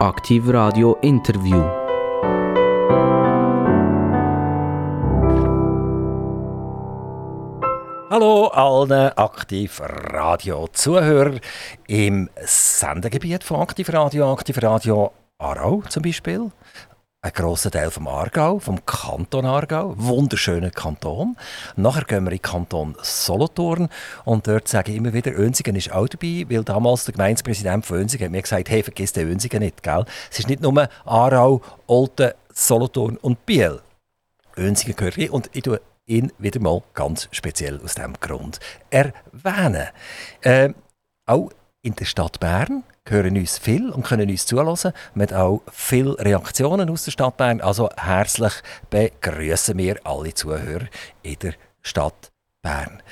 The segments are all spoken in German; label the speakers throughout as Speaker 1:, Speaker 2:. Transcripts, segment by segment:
Speaker 1: Aktiv Radio Interview.
Speaker 2: Hallo allen Aktiv Radio Zuhörer im Sendegebiet von Aktiv Radio, Aktiv Radio Aarau zum Beispiel. Ein grosser Teil vom Aargau, vom Kanton Aargau, wunderschöner Kanton. Nachher gehen wir in den Kanton Solothurn und dort sage ich immer wieder, Önsigen ist auch dabei, weil damals der Gemeindepräsident von Önsigen hat mir gesagt, hey, vergiss den Önsigen nicht, gell? Es ist nicht nur Aarau, Olten, Solothurn und Biel. Önsigen gehört rein und ich tue ihn wieder mal ganz speziell aus diesem Grund erwähnen. Äh, auch in der Stadt Bern hören uns viel und können uns zulassen. Wir haben auch viele Reaktionen aus der Stadt Bern. Also herzlich begrüßen wir alle Zuhörer in der Stadt Bern.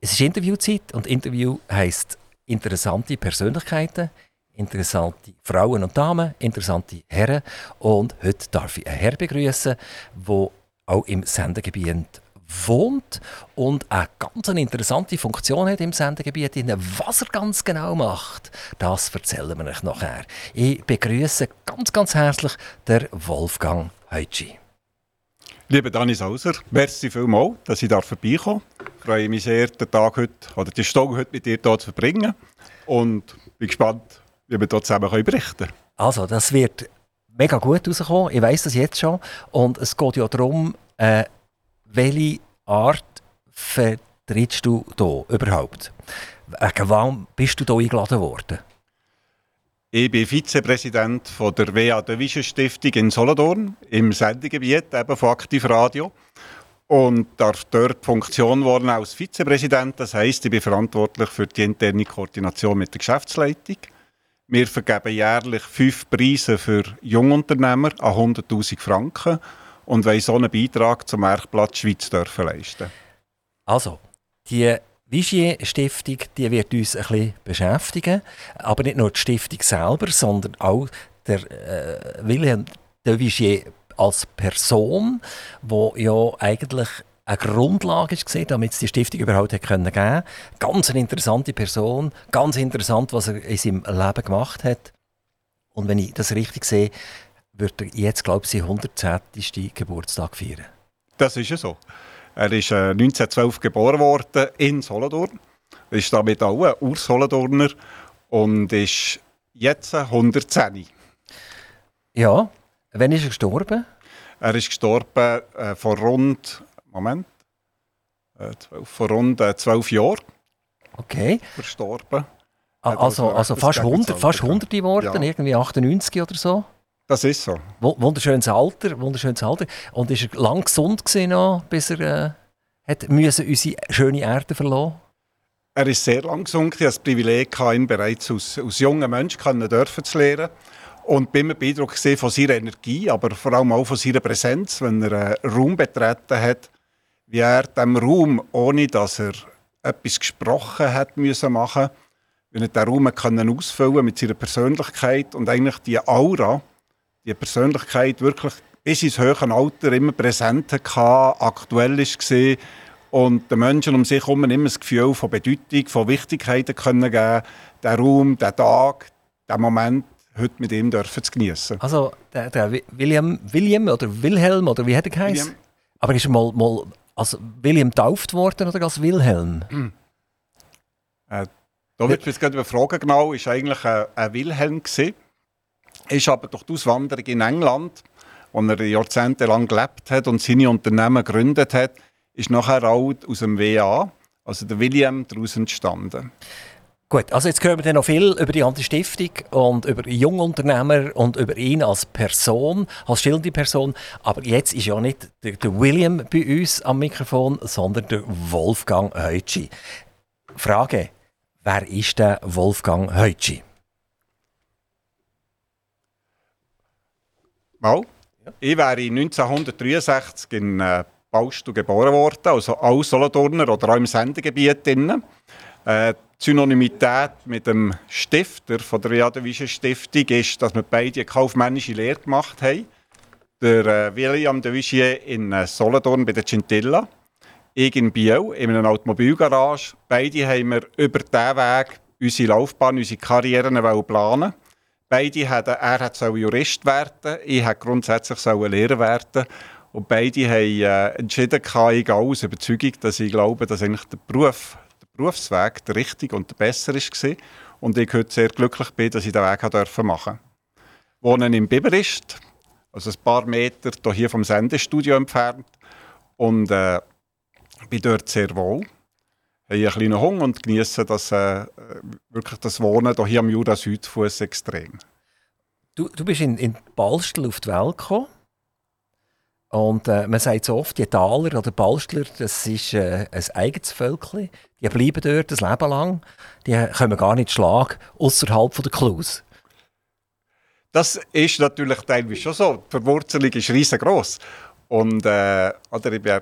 Speaker 2: Es ist Interviewzeit und Interview heißt interessante Persönlichkeiten, interessante Frauen und Damen, interessante Herren. Und heute darf ich einen Herr begrüßen, der auch im Sendegebiet wohnt und eine ganz interessante Funktion hat im Sendegebiet. Was er ganz genau macht, das erzählen wir euch nachher. Ich begrüße ganz, ganz herzlich der Wolfgang Heutschi.
Speaker 3: Lieber Dani Sauser, merci vielmals, dass ich vorbeikomme. Ich freue mich sehr, den Tag heute oder die Stunde heute mit dir hier zu verbringen und bin gespannt, wie wir hier zusammen berichten können.
Speaker 2: Also, das wird mega gut rauskommen. Ich weiß das jetzt schon. Und es geht ja darum, äh, welche Art vertrittst du hier überhaupt? Warum bist du hier eingeladen worden?
Speaker 3: Ich bin Vizepräsident von der WA Division Stiftung in Solothurn im Sendegebiet eben von Aktiv Radio und darf dort die Funktion worden als Vizepräsident. Das heißt, ich bin verantwortlich für die interne Koordination mit der Geschäftsleitung. Wir vergeben jährlich fünf Preise für Jungunternehmer an 100.000 Franken und wollen so einen Beitrag zum Marktplatz Schweiz dürfen leisten.
Speaker 2: Also, die Vigier Stiftung die wird uns ein bisschen beschäftigen, aber nicht nur die Stiftung selber, sondern auch der äh, Wilhelm de Vigier als Person, wo ja eigentlich eine Grundlage ist, damit es die Stiftung überhaupt geben. Ganz eine interessante Person, ganz interessant, was er in seinem Leben gemacht hat. Und wenn ich das richtig sehe, wird er jetzt, glaube ich, seinen 110. Geburtstag feiern.
Speaker 3: Das ist ja so. Er ist äh, 1912 geboren worden in Solothurn. Er ist damit auch ein Ur-Solothurner und ist jetzt 110.
Speaker 2: Ja, wann ist er gestorben?
Speaker 3: Er ist gestorben äh, vor rund, Moment, äh, 12, vor rund äh, 12 Jahren.
Speaker 2: Okay.
Speaker 3: Verstorben.
Speaker 2: Also, also fast 100, fast 100 geworden, ja. irgendwie 98 oder so?
Speaker 3: Das ist so.
Speaker 2: Wunderschönes Alter, wunderschönes Alter. Und ist er lang gesund gewesen, bis er äh, hat müssen unsere schöne Erde verloren?
Speaker 3: Er ist sehr lang gesund. Ich hatte das Privileg, ihn bereits als, als junger Mensch können dürfen zu lernen. Und bin mir beeindruckt von seiner Energie, aber vor allem auch von seiner Präsenz, wenn er einen Raum betreten hat, wie er diesem Raum, ohne dass er etwas gesprochen hat müssen machen, wie er diesen Raum können ausfüllen mit seiner Persönlichkeit und eigentlich die Aura, die Persönlichkeit wirklich bis ins höhere Alter immer präsent hatte, aktuell war und den Menschen um sich herum immer das Gefühl von Bedeutung, von Wichtigkeit können geben, den Raum, den Tag, den Moment heute mit ihm dürfen zu genießen.
Speaker 2: Also der, der, William, William oder Wilhelm oder wie hat er geheißen? Aber ist er mal, mal als William getauft worden oder als Wilhelm?
Speaker 3: Hm. Äh, da wird jetzt gerade fragen genau, ist eigentlich ein, ein Wilhelm gewesen ist aber durch die Auswanderung in England, wo er jahrzehntelang gelebt hat und seine Unternehmen gegründet hat, ist nachher auch aus dem WA, also der William, daraus entstanden.
Speaker 2: Gut, also jetzt hören wir noch viel über die ganze Stiftung und über Jungunternehmer und über ihn als Person, als schildernde Person. Aber jetzt ist ja nicht der, der William bei uns am Mikrofon, sondern der Wolfgang Heutschi. Frage, wer ist der Wolfgang Heutschi?
Speaker 3: Mal. Ja. Ich wäre 1963 in äh, Baustu geboren worden, also auch Solothurner oder auch im Sendegebiet. Drin. Äh, die Synonymität mit dem Stifter von der Jadewischen Stiftung ist, dass wir beide eine kaufmännische Lehre gemacht haben. Der äh, William de Vigier in äh, Solothurn bei der Cintilla, ich in Biel in einer Automobilgarage. Beide haben wir über diesen Weg unsere Laufbahn, unsere Karrieren planen Beide hatten, er hat Jurist werden, ich hätte grundsätzlich Lehrer werden. Und beide haben äh, entschieden, egal aus Überzeugung, dass ich glaube, dass eigentlich der, Beruf, der Berufsweg der richtige und der bessere war. Und ich heute sehr glücklich bin, dass ich diesen Weg machen durfte. Wohnen im Biberist, also ein paar Meter hier vom Sendestudio entfernt. Und äh, bin dort sehr wohl. Habe einen kleinen Hunger und genieße das, äh, wirklich das Wohnen hier am Jura Südfuss extrem.
Speaker 2: Du, du bist in, in Ballstel auf die Welt gekommen. Und äh, man sagt so oft, die Taler oder Ballstler, das ist äh, ein eigenes Völkchen. Die bleiben dort ein Leben lang. Die können gar nicht schlagen, außerhalb der Clues.
Speaker 3: Das ist natürlich teilweise schon so. Die Verwurzelung ist riesengroß. Und äh, oder ich bin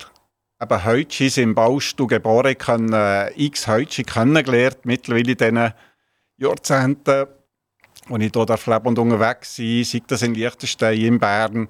Speaker 3: eben Heutschis im Baustuhl geboren, ich habe äh, x Heutschi kennengelernt, mittlerweile in diesen Jahrzehnten, wo ich hier leben und unterwegs sein sei das in Liechtenstein, in Bern,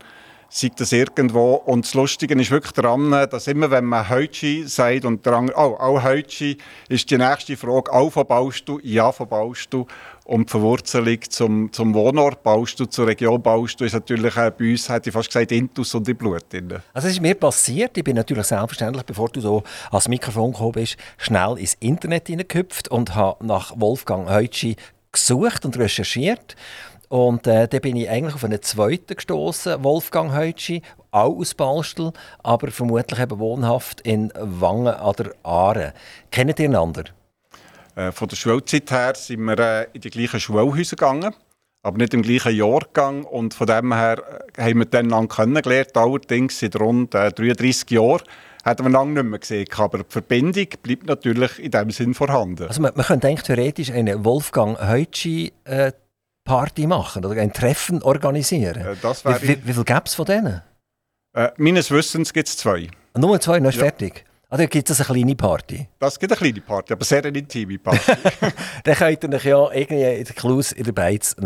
Speaker 3: sei das irgendwo. Und das Lustige ist wirklich daran, dass immer, wenn man Heutschi sagt und der andere, oh, auch Heutschi, ist die nächste Frage, auch von baust du? Ja, von baust du. Und die Verwurzelung zum, zum Wohnort baust du, zur Region baust du, ist natürlich auch bei uns, hätte ich fast gesagt, Intus und im Blut drin.
Speaker 2: Also es ist mir passiert, ich bin natürlich selbstverständlich, bevor du so ans Mikrofon gekommen bist, schnell ins Internet hineingehüpft und habe nach Wolfgang Heutschi gesucht und recherchiert. Und äh, dann bin ich eigentlich auf einen zweiten gestoßen, Wolfgang Heutschi, auch aus Ballstel, aber vermutlich eben wohnhaft in Wangen an der Aare. Kennt ihr einander?
Speaker 3: Äh, von der Schulzeit her sind wir äh, in die gleichen Schulhäuser gegangen, aber nicht im gleichen Jahrgang. Und von dem her äh, haben wir dann kennengelernt. Allerdings seit rund 33 Jahren hätten wir lange nicht mehr gesehen. Aber die Verbindung bleibt natürlich in dem Sinn vorhanden.
Speaker 2: Also man, man könnte eigentlich theoretisch eine Wolfgang Heutschi äh, Party machen oder ein Treffen organisieren. Äh, wie, wie, wie viel gäbe es von denen?
Speaker 3: Äh, meines Wissens gibt es zwei.
Speaker 2: Nur zwei, dann ist ja. fertig. Oder gibt es eine kleine Party?
Speaker 3: Das gibt eine kleine Party, aber sehr eine intime Party.
Speaker 2: dann könnt ihr euch ja irgendwie in der Klaus in der Beiz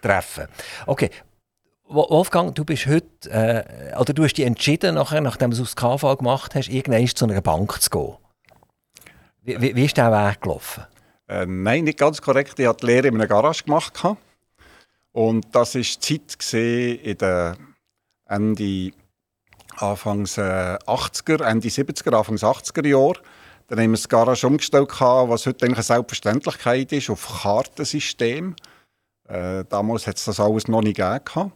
Speaker 2: treffen. Okay. Wolfgang, du bist heute, äh, oder du hast dich entschieden, nachher, nachdem du es aufs KV gemacht hast, irgendwann zu einer Bank zu gehen. Wie, wie, wie ist der Weg gelaufen?
Speaker 3: Äh, nein, nicht ganz korrekt. Ich habe die Lehre in einer Garage gemacht. Und das war die Zeit in den Ende Anfangs äh, 80er, Ende 70er, Anfangs 80er Jahre. Dann haben wir das Garage umgestellt, was heute eigentlich eine Selbstverständlichkeit ist, auf Kartensystem. Äh, damals hat es das alles noch nicht gegeben.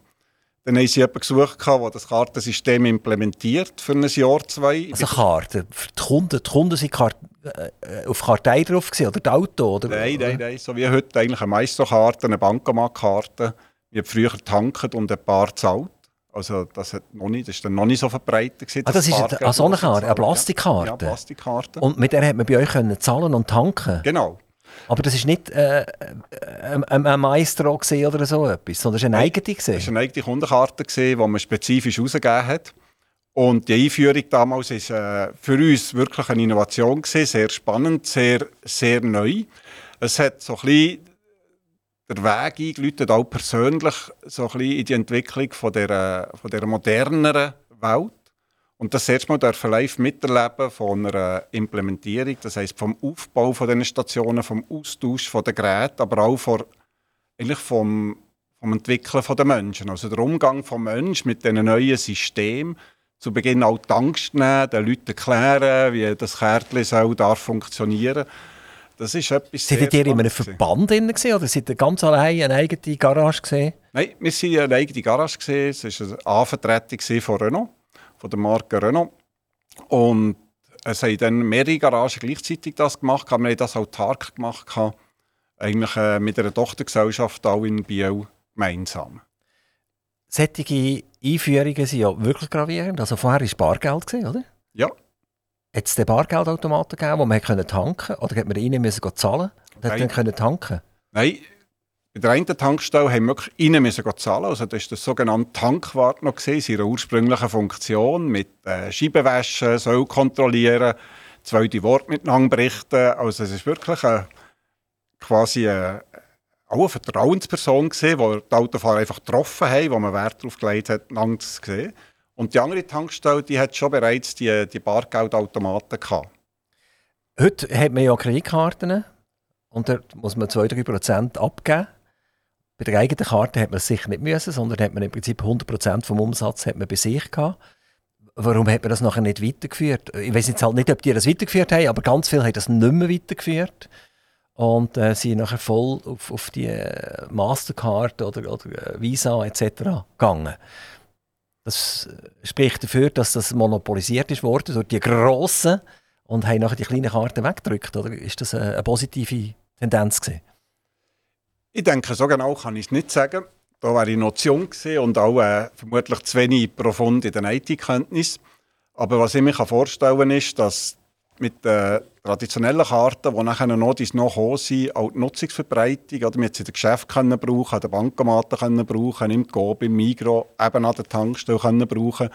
Speaker 3: Dann haben sie jemanden gesucht, der das Kartensystem implementiert für ein Jahr, zwei.
Speaker 2: Also Karten? Die Kunden, die Kunden sind Kart äh, auf Kartei drauf gewesen, oder die Auto? Oder?
Speaker 3: Nein, nein, nein. So wie heute eigentlich eine Meisterkarte, eine Bankomatkarte. Ich habe früher getankt und ein paar gezahlt. Also das, hat noch nicht, das ist dann noch nicht so verbreitet. Gewesen,
Speaker 2: ah, das ist eine, so eine, Karte, eine Plastikkarte?
Speaker 3: Ja, Plastikkarte.
Speaker 2: Und mit der hat man bei euch können zahlen und tanken?
Speaker 3: Genau.
Speaker 2: Aber das war nicht äh, ein, ein Maestro oder so etwas, sondern es war eine eigene.
Speaker 3: Es war eine eigene Kundenkarte, die man spezifisch herausgegeben hat. Und die Einführung damals war äh, für uns wirklich eine Innovation, gewesen, sehr spannend, sehr, sehr neu. Es hat so ein bisschen der Weg eingeläutet, auch persönlich, so ein bisschen in die Entwicklung von der, von der moderneren Welt. Und das erste Mal dürfen live miterleben von einer Implementierung, das heißt vom Aufbau von diesen Stationen, vom Austausch von den Geräten, aber auch vor, eigentlich vom, vom Entwickeln der Menschen. Also der Umgang des Menschen mit diesen neuen Systemen, zu Beginn auch die Angst nehmen, den Leuten erklären, wie das Kärtchen soll darf funktionieren das ist etwas
Speaker 2: Seid ihr in einem Verband drin oder seid ihr ganz allein eine eigene Garage gesehen?
Speaker 3: Nein, wir waren eine eigene Garage gesehen. Es war eine Anvertretung von Renault, von der Marke Renault. Und es haben dann mehrere Garagen gleichzeitig das gemacht. Wir haben das autark gemacht, eigentlich äh, mit einer Tochtergesellschaft auch in Biel gemeinsam.
Speaker 2: Solche Einführungen sind ja wirklich gravierend. Also vorher war es Bargeld, oder?
Speaker 3: Ja.
Speaker 2: Hat es den Bargeldautomaten gegeben, wo man tanken konnte? Oder hat man rein müssen zahlen und hat dann können tanken
Speaker 3: Nein, bei der einen Tankstelle haben wir wirklich rein müssen zahlen. Also das ist das sogenannte Tankwart noch gesehen, seine ursprüngliche Funktion mit äh, Scheibenwaschen, soll kontrollieren, zweite Wort miteinander berichten. Also es ist wirklich eine, quasi eine, auch eine Vertrauensperson gesehen, die die Autofahrer einfach getroffen haben, wo man Wert darauf gelegt hat, einander zu sehen. Und die andere Tankstelle, die hat schon bereits die, die Bargeldautomaten gehabt.
Speaker 2: Heute hat man ja Kreditkarten und da muss man 2-3% abgeben. Bei der eigenen Karte hat man es sicher nicht müssen, sondern hat man im Prinzip 100% vom Umsatz hat man bei sich gehabt. Warum hat man das nachher nicht weitergeführt? Ich weiß jetzt halt nicht, ob die das weitergeführt haben, aber ganz viele haben das nicht mehr weitergeführt und äh, sind nachher voll auf, auf die äh, Mastercard oder, oder äh, Visa etc. gegangen. Das äh, spricht dafür, dass das monopolisiert ist worden durch die Grossen und haben nachher die kleinen Karten weggedrückt. Oder ist das eine, positive Tendenz gewesen?
Speaker 3: Ich denke, so genau kann ich es nicht sagen. Da wäre ich noch zu jung und auch äh, vermutlich zu wenig profund in den IT-Kenntnissen. Aber was ich mir vorstellen kann, ist, dass mit den traditionellen Karten, die nachher noch, die noch kommen sind, auch die Nutzungsverbreitung, oder wir jetzt in den Geschäften können brauchen, an den Bankomaten können brauchen, im Coop, im Migros, eben an der Tankstelle können brauchen.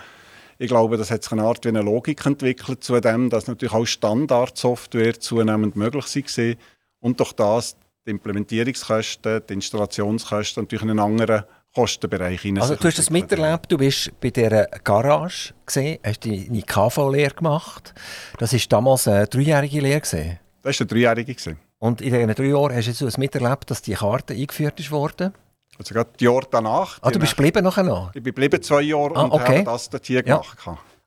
Speaker 3: Ich glaube, das hat sich eine Art wie eine Logik entwickelt zu dem, dass natürlich auch Standardsoftware zunehmend möglich sind und durch das die Implementierungskosten, die Installationskosten natürlich in einen anderen Kostenbereich hinein.
Speaker 2: Also du hast das miterlebt, du bist bei dieser Garage gesehen, hast deine KV-Lehre gemacht. Das war damals eine dreijährige Lehre. Gewesen.
Speaker 3: Das war eine dreijährige.
Speaker 2: Und in diesen drei Jahren hast du jetzt miterlebt, dass die Karte eingeführt ist worden?
Speaker 3: Also gerade die Jahre danach.
Speaker 2: Ah, du bist geblieben nachher noch?
Speaker 3: Ich bin geblieben zwei Jahre
Speaker 2: ah,
Speaker 3: und
Speaker 2: okay.
Speaker 3: habe das dort hier ja. gemacht.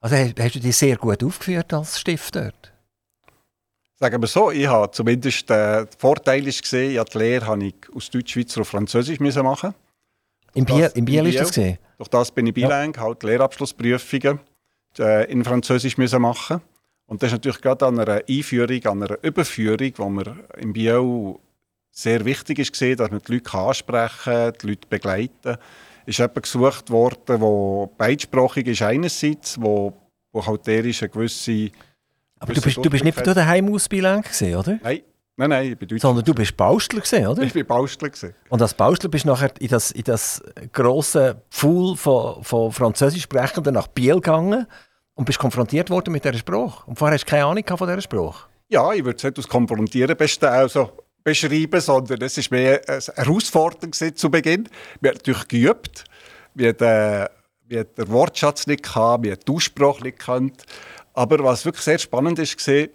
Speaker 2: Also hast du dich sehr gut aufgeführt als Stift dort?
Speaker 3: Sagen wir so, ich habe zumindest, äh, der Vorteil gesehen, ja, die Lehre habe ich aus Deutsch-Schweizer auf Französisch müssen machen.
Speaker 2: Im Biel, im Biel ist das gesehen?
Speaker 3: Durch das bin ich bilang, ja. halt Lehrabschlussprüfungen äh, in Französisch müssen machen. Und das ist natürlich gerade an einer Einführung, an einer Überführung, wo mir im Biel sehr wichtig ist gesehen, dass man die Leute ansprechen kann, die Leute begleiten. Ist jemand gesucht worden, der beidsprachig ist einerseits, wo, wo halt der ist eine gewisse
Speaker 2: aber du bist, du bist nicht von daheim aus bilang gewesen, oder?
Speaker 3: Nein. Nein, nein, ich bin
Speaker 2: Sondern du bist Baustler gewesen, oder?
Speaker 3: Ich bin Baustler gewesen.
Speaker 2: Und als Baustler bist du nachher in das, in das grosse Pool von, von Französisch Sprechenden nach Biel gegangen und bist konfrontiert worden mit dieser Sprache. Und vorher hast du keine Ahnung von dieser Sprache.
Speaker 3: Ja, ich würde es nicht als Konfrontieren also beschreiben, sondern es war mehr eine Herausforderung zu Beginn. Wir haben natürlich geübt. Wir haben, äh, wir den Wortschatz nicht gehabt, wir haben die Aussprache nicht gekannt. Aber was wirklich sehr spannend ist, gesehen,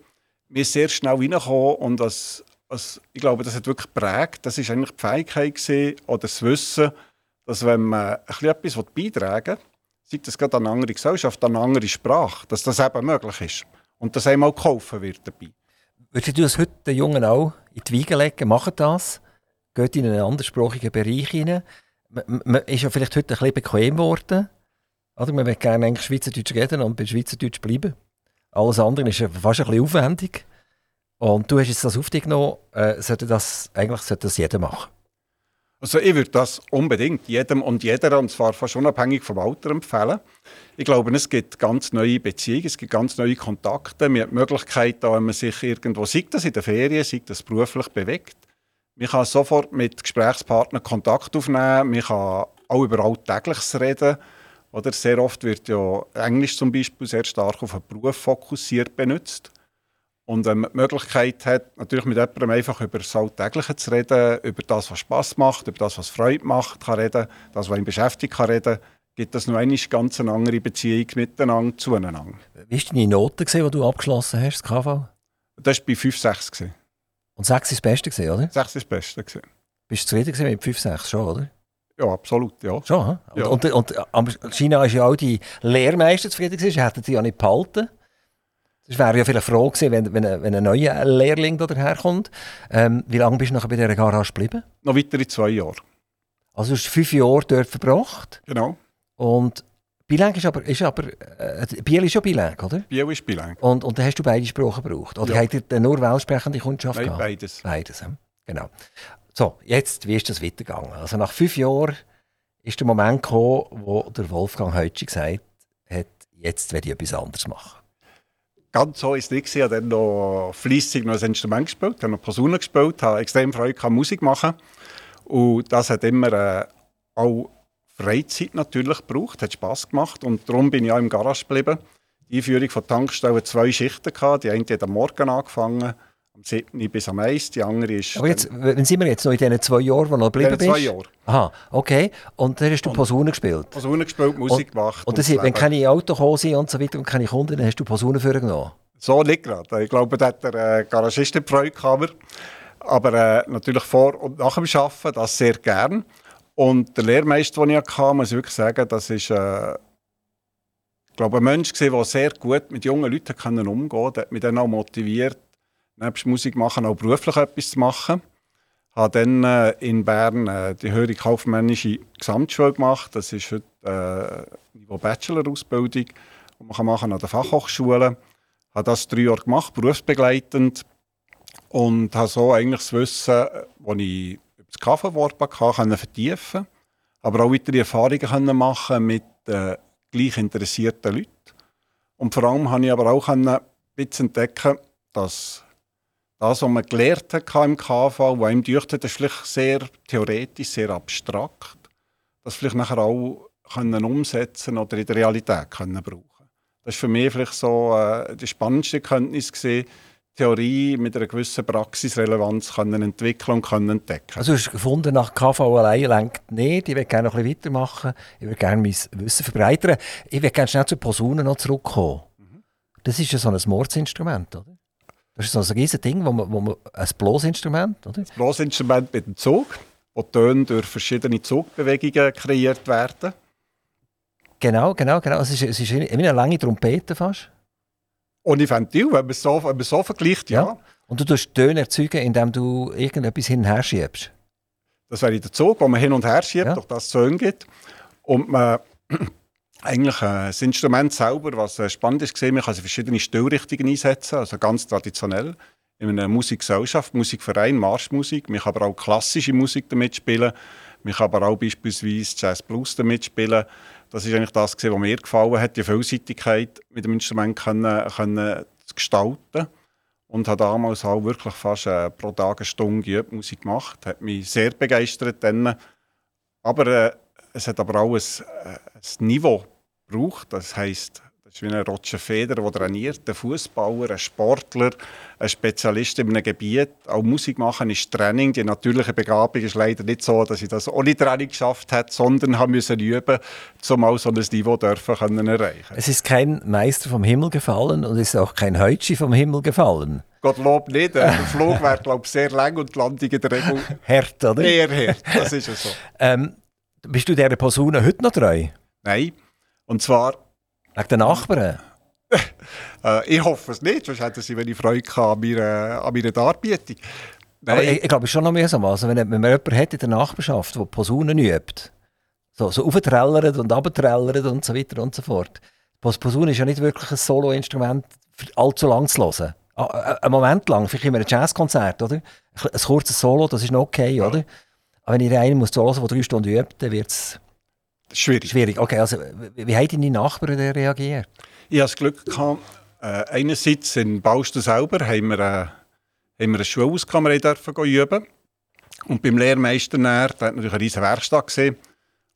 Speaker 3: wir sehr schnell reingekommen und was, was, ich glaube, das hat wirklich geprägt. Das ist eigentlich die Fähigkeit gewesen, oder das Wissen, dass wenn man etwas beitragen will, sei das gerade an eine andere Gesellschaft, an eine andere Sprache, dass das eben möglich ist. Und dass einem auch geholfen wird dabei.
Speaker 2: Würdest du das heute den Jungen auch in die Wiege legen? Machen das? Geht in einen anderssprachigen Bereich hinein? Man, man ist ja vielleicht heute ein bisschen bequem geworden. Oder man will gerne eigentlich Schweizerdeutsch reden und bei Schweizerdeutsch bleiben. Alles andere ist fast ein bisschen aufwendig. Und du hast jetzt das auf dich genommen. Äh, sollte das, eigentlich sollte das jeder machen.
Speaker 3: Also ich würde das unbedingt jedem und jeder, und zwar fast unabhängig vom Alter, empfehlen. Ich glaube, es gibt ganz neue Beziehungen, es gibt ganz neue Kontakte. Man hat die Möglichkeit, wenn man sich irgendwo, sei das in der Ferien, sei das beruflich bewegt, man kann sofort mit Gesprächspartnern Kontakt aufnehmen, man kann auch über Alltägliches reden. Oder sehr oft wird ja Englisch zum Beispiel sehr stark auf einen Beruf fokussiert benutzt. Und wenn man die Möglichkeit hat, natürlich mit jemandem einfach über das Alltägliche zu reden, über das, was Spass macht, über das, was Freude macht, kann reden, das, was ihn beschäftigt, kann reden, gibt es noch eine ganz andere Beziehung miteinander zueinander.
Speaker 2: Wie war deine Note, die du abgeschlossen hast, das KV?
Speaker 3: Das war bei 5, 6.
Speaker 2: Und 6 war das Beste, oder? 6
Speaker 3: war das Beste.
Speaker 2: Bist du zufrieden mit 5, 6 schon, oder?
Speaker 3: Ja, absolut, ja.
Speaker 2: Schon, ja. Und, und, und China ist ja auch die Lehrmeister zufrieden gewesen, hätten sie ja nicht behalten. Das wäre ja vielleicht froh gewesen, wenn, wenn, wenn ein neuer Lehrling daherkommt. Ähm, wie lange bist du nachher bei dieser Garage geblieben?
Speaker 3: Noch weitere zwei Jahre.
Speaker 2: Also du hast fünf Jahre dort verbracht?
Speaker 3: Genau.
Speaker 2: Und Bilang ist aber, ist aber äh, Biel ist ja Bilang, oder?
Speaker 3: Biel ist Bilang.
Speaker 2: Und, und dann hast du beide Sprachen gebraucht? Oder ja. habt ihr nur weltsprechende Kundschaft
Speaker 3: Nein,
Speaker 2: gehabt?
Speaker 3: beides.
Speaker 2: Beides, genau. So, jetzt, wie ist das weitergegangen? Also nach fünf Jahren ist der Moment gekommen, wo der Wolfgang Heutsch gesagt hat, jetzt werde ich etwas anderes machen.
Speaker 3: Ganz so ist es nicht. Ich habe dann noch fleissig noch ein Instrument gespielt, habe noch Posaune gespielt, habe extrem Freude gehabt, Musik machen. Und das hat immer äh, auch Freizeit natürlich gebraucht, hat Spass gemacht und darum bin ich auch im Garage geblieben. Die Einführung von Tankstellen zwei Schichten gehabt. Die eine hat am Morgen angefangen am 7. bis am 1. Die andere ist...
Speaker 2: Aber jetzt, wenn sind wir jetzt noch in diesen zwei Jahren, wo du noch geblieben bist?
Speaker 3: zwei Jahre.
Speaker 2: Aha, okay. Und dann hast du Posaune gespielt?
Speaker 3: Posaune gespielt, Musik und, gemacht.
Speaker 2: Und, das, und wenn keine Autos sind und so weiter und keine Kunden, dann hast du Posaune vorgenommen?
Speaker 3: So nicht gerade. Ich glaube, da hat der äh, Garagist Freude gehabt. Aber äh, natürlich vor und nach dem Arbeiten das sehr gern. Und der Lehrmeister, den ich hatte, muss ich wirklich sagen, das ist äh, ich glaube, ein Mensch, der sehr gut mit jungen Leuten umgehen konnte, hat mich dann auch motiviert, nebst Musik machen auch beruflich etwas zu machen. Ich habe dann äh, in Bern äh, die höhere kaufmännische Gesamtschule gemacht. Das ist heute äh, Niveau Bachelor-Ausbildung, die man machen kann an der Fachhochschule. Ich habe das drei Jahre gemacht, berufsbegleitend. Und habe so eigentlich das Wissen, das ich über das Kaffeewort hatte, vertiefen aber auch weitere Erfahrungen machen mit äh, gleich interessierten Leuten. Und vor allem habe ich aber auch ein bisschen entdecken, dass das, was man gelernt hat im KV, was ihm dürfte, das ist vielleicht sehr theoretisch, sehr abstrakt, das vielleicht nachher auch können umsetzen oder in der Realität können brauchen. Das ist für mich vielleicht so äh, die spannendste Kenntnis gesehen, Theorie mit einer gewissen Praxisrelevanz können entwickeln und können entdecken.
Speaker 2: Also du hast gefunden, nach KV allein lenkt nicht. Ich würde gerne noch ein bisschen weitermachen. Ich würde gerne mein Wissen verbreitern. Ich würde gerne schnell zu Posaunen noch zurückkommen. Mhm. Das ist ja so ein Mordsinstrument, oder? Das ist so ein riesiges Ding, wo man, wo man, ein Blosinstrument, oder?
Speaker 3: Ein Blosinstrument mit dem Zug, wo Töne durch verschiedene Zugbewegungen kreiert werden.
Speaker 2: Genau, genau, genau. Es ist, es ist wie eine lange Trompete fast.
Speaker 3: Ohne Ventil, wenn man es so, wenn man so vergleicht, ja. ja.
Speaker 2: Und du tust Töne erzeugen, indem du irgendetwas hin und her schiebst.
Speaker 3: Das wäre der Zug, wo man hin und her schiebt, ja. durch das Töne gibt. Und man eigentlich äh, das Instrument selber, was äh, spannend ist, gesehen, man kann verschiedene Stilrichtungen einsetzen, also ganz traditionell. In einer Musikgesellschaft, Musikverein, Marschmusik. Man kann aber auch klassische Musik damit spielen. Man kann aber auch beispielsweise Jazz Blues damit spielen. Das ist eigentlich das, was mir gefallen hat, die Vielseitigkeit mit dem Instrument können, können zu gestalten. Und habe damals auch wirklich fast äh, pro Tag eine Stunde Musik gemacht. Hat mich sehr begeistert. Dann. Aber äh, es hat aber auch ein, äh, ein Niveau gebraucht. Das heisst, das ist wie ein Roger Federer, der trainiert, ein Fußballer, ein Sportler, ein Spezialist in einem Gebiet. Auch Musik machen ist Training. Die natürliche Begabung ist leider nicht so, dass ich das ohne Training geschafft habe, sondern habe müssen üben, um auch so ein Niveau dürfen können erreichen.
Speaker 2: Es ist kein Meister vom Himmel gefallen und es ist auch kein Heutschi vom Himmel gefallen.
Speaker 3: Gottlob nicht. Der Flug wäre, glaube ich, sehr lang und die Landung in der Regel
Speaker 2: hart, oder?
Speaker 3: Eher hart, das ist es so.
Speaker 2: ähm, bist du dieser Person heute noch treu?
Speaker 3: Nein. Und zwar
Speaker 2: Wegen den Nachbarn?
Speaker 3: äh, ich hoffe es nicht, sonst hätten sie wenig Freude an meiner, an meiner Darbietung.
Speaker 2: Nein. Aber ich, ich glaube, es ist schon noch mühsam. Also, wenn, wenn man jemanden hat in der Nachbarschaft, der Posaunen übt, so, so auftrellert und abtrellert und so weiter und so fort. Posaune ist ja nicht wirklich ein Solo-Instrument allzu lang zu hören. Ein Moment lang, vielleicht immer ein Jazzkonzert, oder? Ein kurzes Solo, das ist noch okay, ja. oder? Aber wenn ich einen muss zu hören, der drei Stunden übt, dann wird es
Speaker 3: Schwierig.
Speaker 2: Schwierig, okay. Also, wie haben deine Nachbarn reagiert?
Speaker 3: Ich hatte das Glück, gehabt, äh, einerseits in Bausten selber haben wir, äh, haben wir eine Schulauskammer dürfen üben. Und beim Lehrmeister näher, der hat natürlich eine riesige Werkstatt gesehen.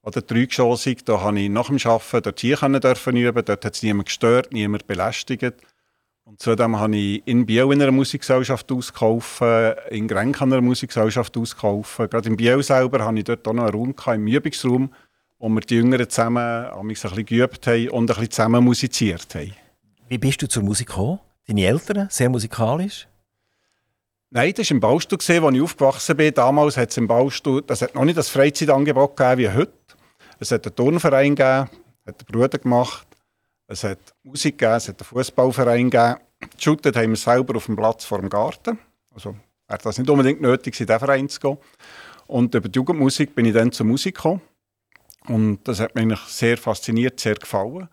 Speaker 3: Oder dreigeschossig, da konnte ich nach dem Arbeiten dort hier dürfen üben. Dort hat es niemand gestört, niemand belästigt. Und zudem habe ich in Biel in einer Musikgesellschaft ausgeholfen, in Grenk in einer Musikgesellschaft ausgeholfen. Gerade in Biel selber hatte ich dort auch noch einen Raum im Übungsraum wo wir die Jüngeren zusammen ein bisschen geübt haben und ein bisschen zusammen musiziert haben.
Speaker 2: Wie bist du zur Musik gekommen? Deine Eltern, sehr musikalisch?
Speaker 3: Nein, das war im Baustuhl, wo ich aufgewachsen bin. Damals hat es im Baustuhl, das hat noch nicht das Freizeitangebot gegeben wie heute. Es hat einen Turnverein gegeben, hat der Bruder gemacht. Es hat Musik gegeben, es hat einen Fußballverein gegeben. Shootet haben wir selber auf dem Platz vor dem Garten. Also wäre das nicht unbedingt nötig, in diesen Verein zu gehen. Und über die Jugendmusik bin ich dann zur Musik gekommen. Und das hat mich sehr fasziniert, sehr gefallen.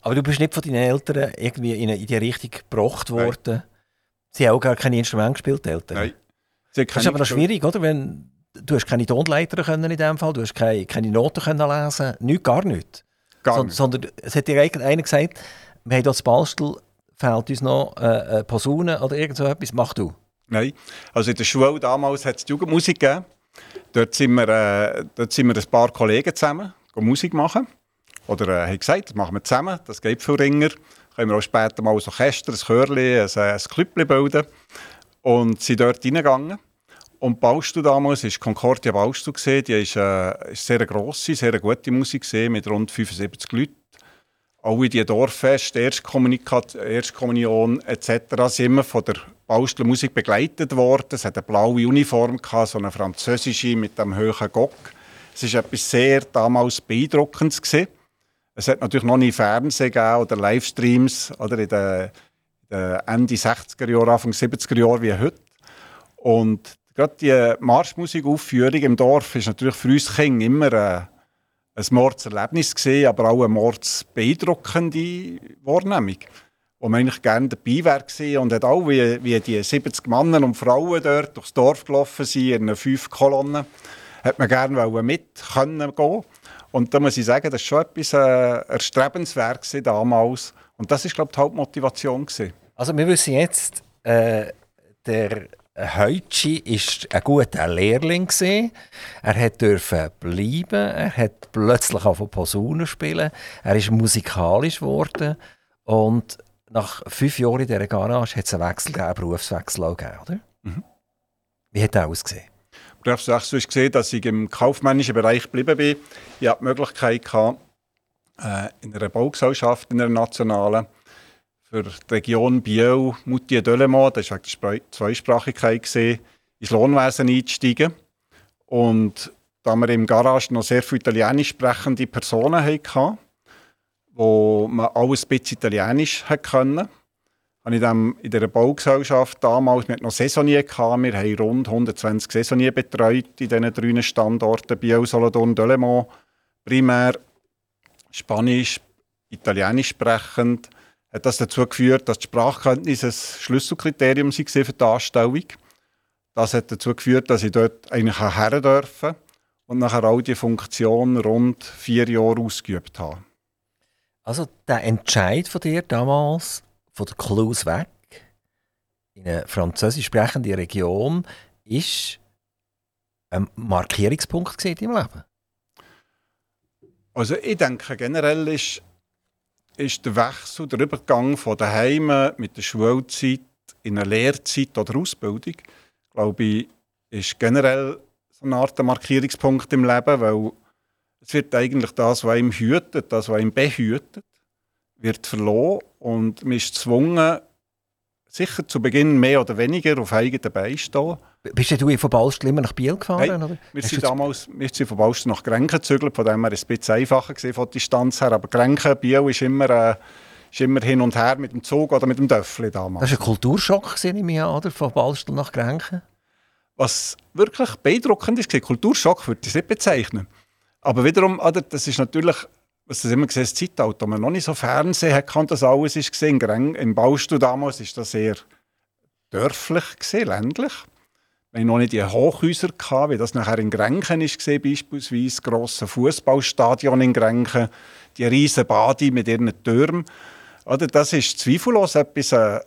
Speaker 2: Aber du bist nicht von deinen Eltern irgendwie in, die Richtung gebracht worden. Nein. Sie haben auch gar kein Instrument gespielt, die Eltern.
Speaker 3: Nein.
Speaker 2: Das ist aber noch schwierig, oder? Wenn, du hast keine Tonleiter können in dem Fall, du hast keine, keine Noten können lesen, nichts, gar nichts.
Speaker 3: Gar nicht.
Speaker 2: Sondern es hat dir einer gesagt, wir haben hier das Bastel, fehlt uns noch äh, eine Posaune oder irgend so etwas, mach du.
Speaker 3: Nein, also in der Schule damals hat es Jugendmusik gegeben. Dort sind wir, äh, dort sind wir ein paar Kollegen zusammen, Musik machen. Oder äh, haben gesagt, das machen wir zusammen, das geht für Ringer. Können wir auch später mal so Käster, ein Chörli, ein, ein Klüppli bilden. Und sind dort reingegangen. Und Baustu damals war Concordia Baustu. Die ist, äh, sehr grosse, sehr gute Musik gesehen mit rund 75 Leuten. Alle die Dorffeste, Erstkommunion etc. sind immer von der Baustelle Musik begleitet worden. Es hatte eine blaue Uniform, gehabt, so eine französische mit einem hohen Gock. Es war etwas sehr damals Beeindruckendes. Gewesen. Es hat natürlich noch nie Fernsehen oder Livestreams oder in den, Ende 60er Jahre, Anfang 70er Jahre wie heute. Und gerade die Marschmusikaufführung im Dorf ist natürlich für uns Kinder immer ein Mordserlebnis aber auch eine mordsbeeindruckende Wahrnehmung, wo man eigentlich gerne dabei wäre und hat auch wie, wie die 70 Männer und Frauen dort durchs Dorf gelaufen sind in fünf Kolonnen, hat man gerne mit können gehen. Und da muss ich sagen, das war schon etwas äh, erstrebenswert damals. Und das war, glaube ich, die Hauptmotivation. Gewesen.
Speaker 2: Also wir wissen jetzt, äh, der Heutschi war ein guter Lehrling. Gewesen. Er durfte bleiben, er hat plötzlich auf Posaune spielen, er ist musikalisch geworden und nach fünf Jahren in dieser Garage hat es einen Wechsel gegeben, einen Berufswechsel auch gegeben, oder? Mhm. Wie hat er ausgesehen?
Speaker 3: Berufswechsel ist gesehen, dass ich im kaufmännischen Bereich geblieben bin. Ich hatte die Möglichkeit, gehabt, äh, in einer Baugesellschaft, in einer nationalen, für die Region Biel, Moutier, Delemont, das war der Zweisprachigkeit, gesehen, ins Lohnwesen einzusteigen. Und da wir im Garage noch sehr viele italienisch sprechende Personen hatten, wo man alles ein bisschen italienisch können, habe ich dann in dieser Baugesellschaft damals, wir noch Saisonier gehabt, wir haben rund 120 Saisonier betreut in diesen drei Standorten, Biel, Solothurn, Delemont, primär Spanisch, Italienisch sprechend, hat das dazu geführt, dass die Sprachkenntnisse ein Schlüsselkriterium waren für die Anstellung. Das hat dazu geführt, dass ich dort eigentlich her dürfen und nachher auch die Funktion rund vier Jahre ausgeübt habe.
Speaker 2: Also der Entscheid von dir damals, von der Clues weg, in eine französisch sprechende Region, ist ein Markierungspunkt deinem Leben?
Speaker 3: Also ich denke generell ist ist der Wechsel, der Übergang von daheim mit der Schulzeit in eine Lehrzeit oder Ausbildung, glaube ich, ist generell so eine Art Markierungspunkt im Leben, weil es wird eigentlich das, was ihm hütet, das, was ihm behütet, wird verloren und man ist gezwungen, sicher zu Beginn mehr oder weniger auf eigenen Beinen stehen.
Speaker 2: Bist du von Ballstel immer nach Biel gefahren?
Speaker 3: Nein, oder? wir sind damals wir sind von Ballstel nach Grenken gezügelt, von dem her ein bisschen einfacher gesehen von der Distanz her. Aber Grenken, Biel ist immer, äh, ist immer hin und her mit dem Zug oder mit dem Döffli damals.
Speaker 2: Das war ein Kulturschock, nehme ich an, oder? von Ballstel nach Grenken?
Speaker 3: Was wirklich beeindruckend ist, Kulturschock würde ich es nicht bezeichnen. Aber wiederum, oder, das ist natürlich was das immer gesehen, das Zeitalter, man noch nicht so Fernsehen hat, kann das alles ist gesehen. Im Baustuhl damals ist das sehr dörflich gesehen, ländlich. Wir hatten noch nicht die Hochhäuser gehabt, wie das nachher in Grenken ist gesehen, beispielsweise das grosse Fußballstadion in Grenken, die riesen Badi mit ihren Türmen. Oder das ist zweifellos etwas, äh,